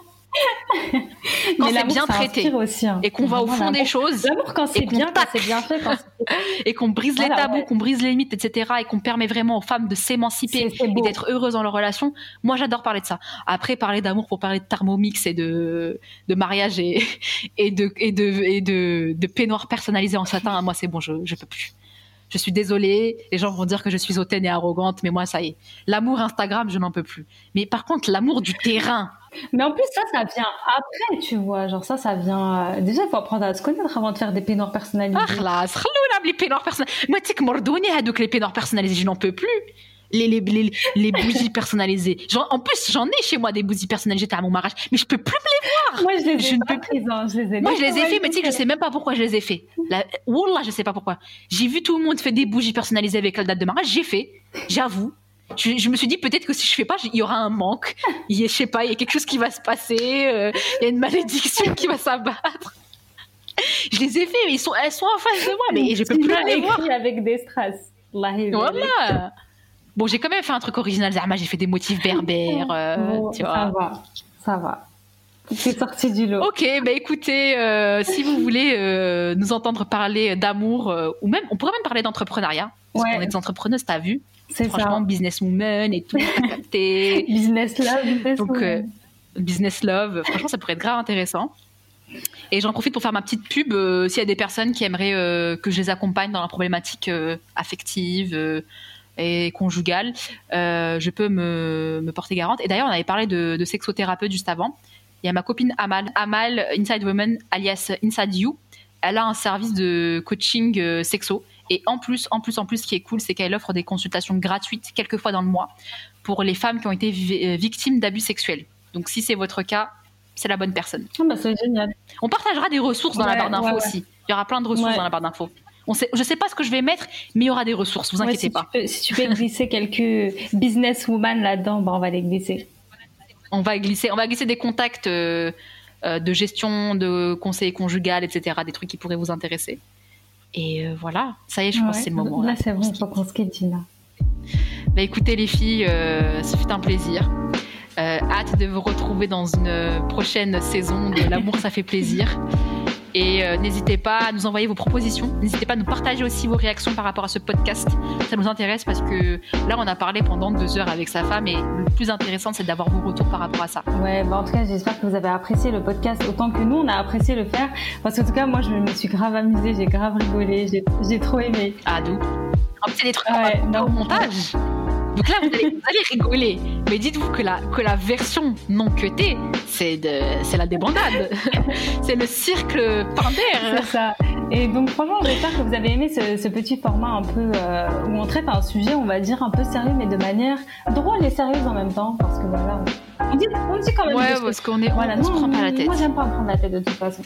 Quand c'est bien traité aussi, hein. et qu'on va au fond des choses l'amour quand c'est bien quand c'est bien fait et qu'on brise les tabous qu'on brise les limites etc et qu'on permet vraiment aux femmes de s'émanciper et d'être heureuses dans leur relation moi j'adore parler de ça après parler d'amour pour parler de thermomix et de de mariage et et de et de et de, de peignoir personnalisé en satin moi c'est bon je je peux plus je suis désolée, les gens vont dire que je suis hautaine et arrogante, mais moi, ça y est. L'amour Instagram, je n'en peux plus. Mais par contre, l'amour du terrain. Mais en plus, ça, ça vient après, tu vois. Genre, ça, ça vient. Euh, déjà, il faut apprendre à se connaître avant de faire des peignoirs personnalisés. Ah, là, les peignoirs personnalisés. Moi, tu sais que les peignoirs personnalisés, je n'en peux plus. Les, les, les, les bougies personnalisées. Genre, en plus, j'en ai chez moi des bougies personnalisées à mon mariage, mais je peux plus me les voir. Moi, je les ai je pas présents, je les ai Moi, je les ai fait, mais tu sais que je sais même pas pourquoi je les ai fait. La... Wallah, je sais pas pourquoi. J'ai vu tout le monde faire des bougies personnalisées avec la date de mariage, j'ai fait, j'avoue. Je, je, me suis dit peut-être que si je fais pas, il y aura un manque. Il y a, je sais pas, il y a quelque chose qui va se passer. Euh, il y a une malédiction qui va s'abattre. Je les ai fait, mais ils sont, elles sont en face de moi, mais je peux plus les voir. avec des strass. Voilà. Bon, j'ai quand même fait un truc original, Zama. J'ai fait des motifs berbères, euh, tu vois. Ça va, ça va. C'est sorti du lot. Ok, bah écoutez, euh, si vous voulez euh, nous entendre parler d'amour, euh, ou même, on pourrait même parler d'entrepreneuriat. Parce qu'on est des entrepreneuses, t'as vu C'est Franchement, businesswoman et tout, business love, business Donc, business love, franchement, ça pourrait être grave intéressant. Et j'en profite pour faire ma petite pub. S'il y a des personnes qui aimeraient que je les accompagne dans la problématique affective et conjugale, je peux me, me, porter garante. Et d'ailleurs, on avait parlé de, de sexothérapeute juste avant. Il y a ma copine Amal, Amal Inside Women, alias Inside You. Elle a un service de coaching euh, sexo. Et en plus, en plus, en plus, ce qui est cool, c'est qu'elle offre des consultations gratuites quelques fois dans le mois pour les femmes qui ont été euh, victimes d'abus sexuels. Donc, si c'est votre cas, c'est la bonne personne. Oh bah c'est génial. On partagera des ressources dans la barre d'infos aussi. Il y aura plein de ressources dans la barre d'infos. On sait, je sais pas ce que je vais mettre, mais il y aura des ressources, vous inquiétez si pas. Tu peux, si tu peux glisser quelques businesswoman là-dedans, bah on va les glisser on va glisser, on va glisser des contacts euh, euh, de gestion, de conseil conjugal, etc. Des trucs qui pourraient vous intéresser. Et euh, voilà, ça y est, je pense que c'est le moment. Là, c'est bon, il faut qu'on se quitte, Gina. Bah, écoutez, les filles, ce fut un plaisir. hâte de vous retrouver dans une prochaine saison de L'amour, ça fait plaisir. Et euh, n'hésitez pas à nous envoyer vos propositions. N'hésitez pas à nous partager aussi vos réactions par rapport à ce podcast. Ça nous intéresse parce que là, on a parlé pendant deux heures avec sa femme et le plus intéressant, c'est d'avoir vos retours par rapport à ça. Ouais, bah en tout cas, j'espère que vous avez apprécié le podcast autant que nous, on a apprécié le faire. Parce qu'en tout cas, moi, je me suis grave amusée, j'ai grave rigolé, j'ai trop aimé. Ah, d'où En plus, c'est des trucs ouais, au montage. Donc là, vous allez, vous allez rigoler. Mais dites-vous que la, que la version non cutée, c'est de, c'est la débandade. c'est le cirque pander. C'est ça. Et donc, franchement, j'espère que vous avez aimé ce, petit format un peu euh, où on traite un sujet, on va dire, un peu sérieux, mais de manière drôle et sérieuse en même temps. Parce que voilà, dit, on dit quand même. Ouais, parce qu'on est, voilà, on, se prend pas la tête. Moi, j'aime pas me prendre la tête de toute façon.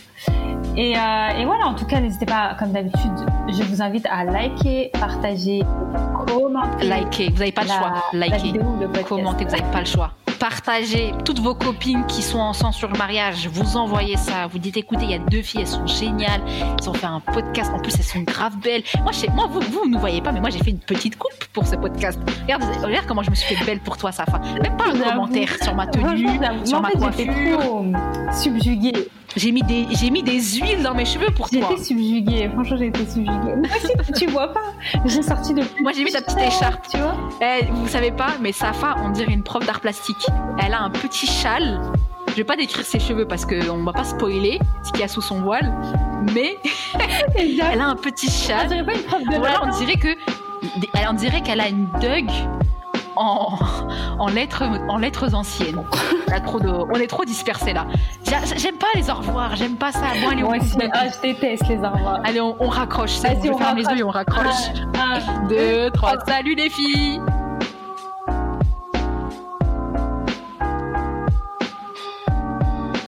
Et, euh, et voilà, en tout cas, n'hésitez pas, comme d'habitude, je vous invite à liker, partager, commenter. Liker, vous n'avez pas le choix. Liker, commenter, vous n'avez pas le choix partagez toutes vos copines qui sont ensemble sur le mariage, vous envoyez ça, vous dites écoutez, il y a deux filles, elles sont géniales, elles ont fait un podcast, en plus elles sont grave belles. Moi, je moi vous, vous ne voyez pas, mais moi j'ai fait une petite coupe pour ce podcast. Regarde, regarde comment je me suis fait belle pour toi, Safa. Même pas un commentaire sur ma tenue, sur ma coiffure. Subjuguée. J'ai mis des j'ai mis des huiles dans mes cheveux pour toi. J'étais subjuguée, franchement j'ai été subjuguée. Moi aussi, tu vois pas. J'ai sorti de Moi j'ai mis ta petite écharpe, tu vois. Eh, vous savez pas, mais Safa, on dirait une prof d'art plastique. Elle a un petit châle. Je vais pas décrire ses cheveux parce qu'on va pas spoiler ce qu'il y a sous son voile, mais elle a un petit châle. On dirait pas une prof de Voilà, on dirait que on dirait qu'elle a une Doug en, en, lettres, en lettres anciennes. trop de, on est trop dispersés là. J'aime pas les au revoir, j'aime pas ça. Bon, allez, on, ah, je déteste les au revoir. Allez, on, on raccroche. Bon, on ferme les yeux et on raccroche. Un, deux, trois. Salut les filles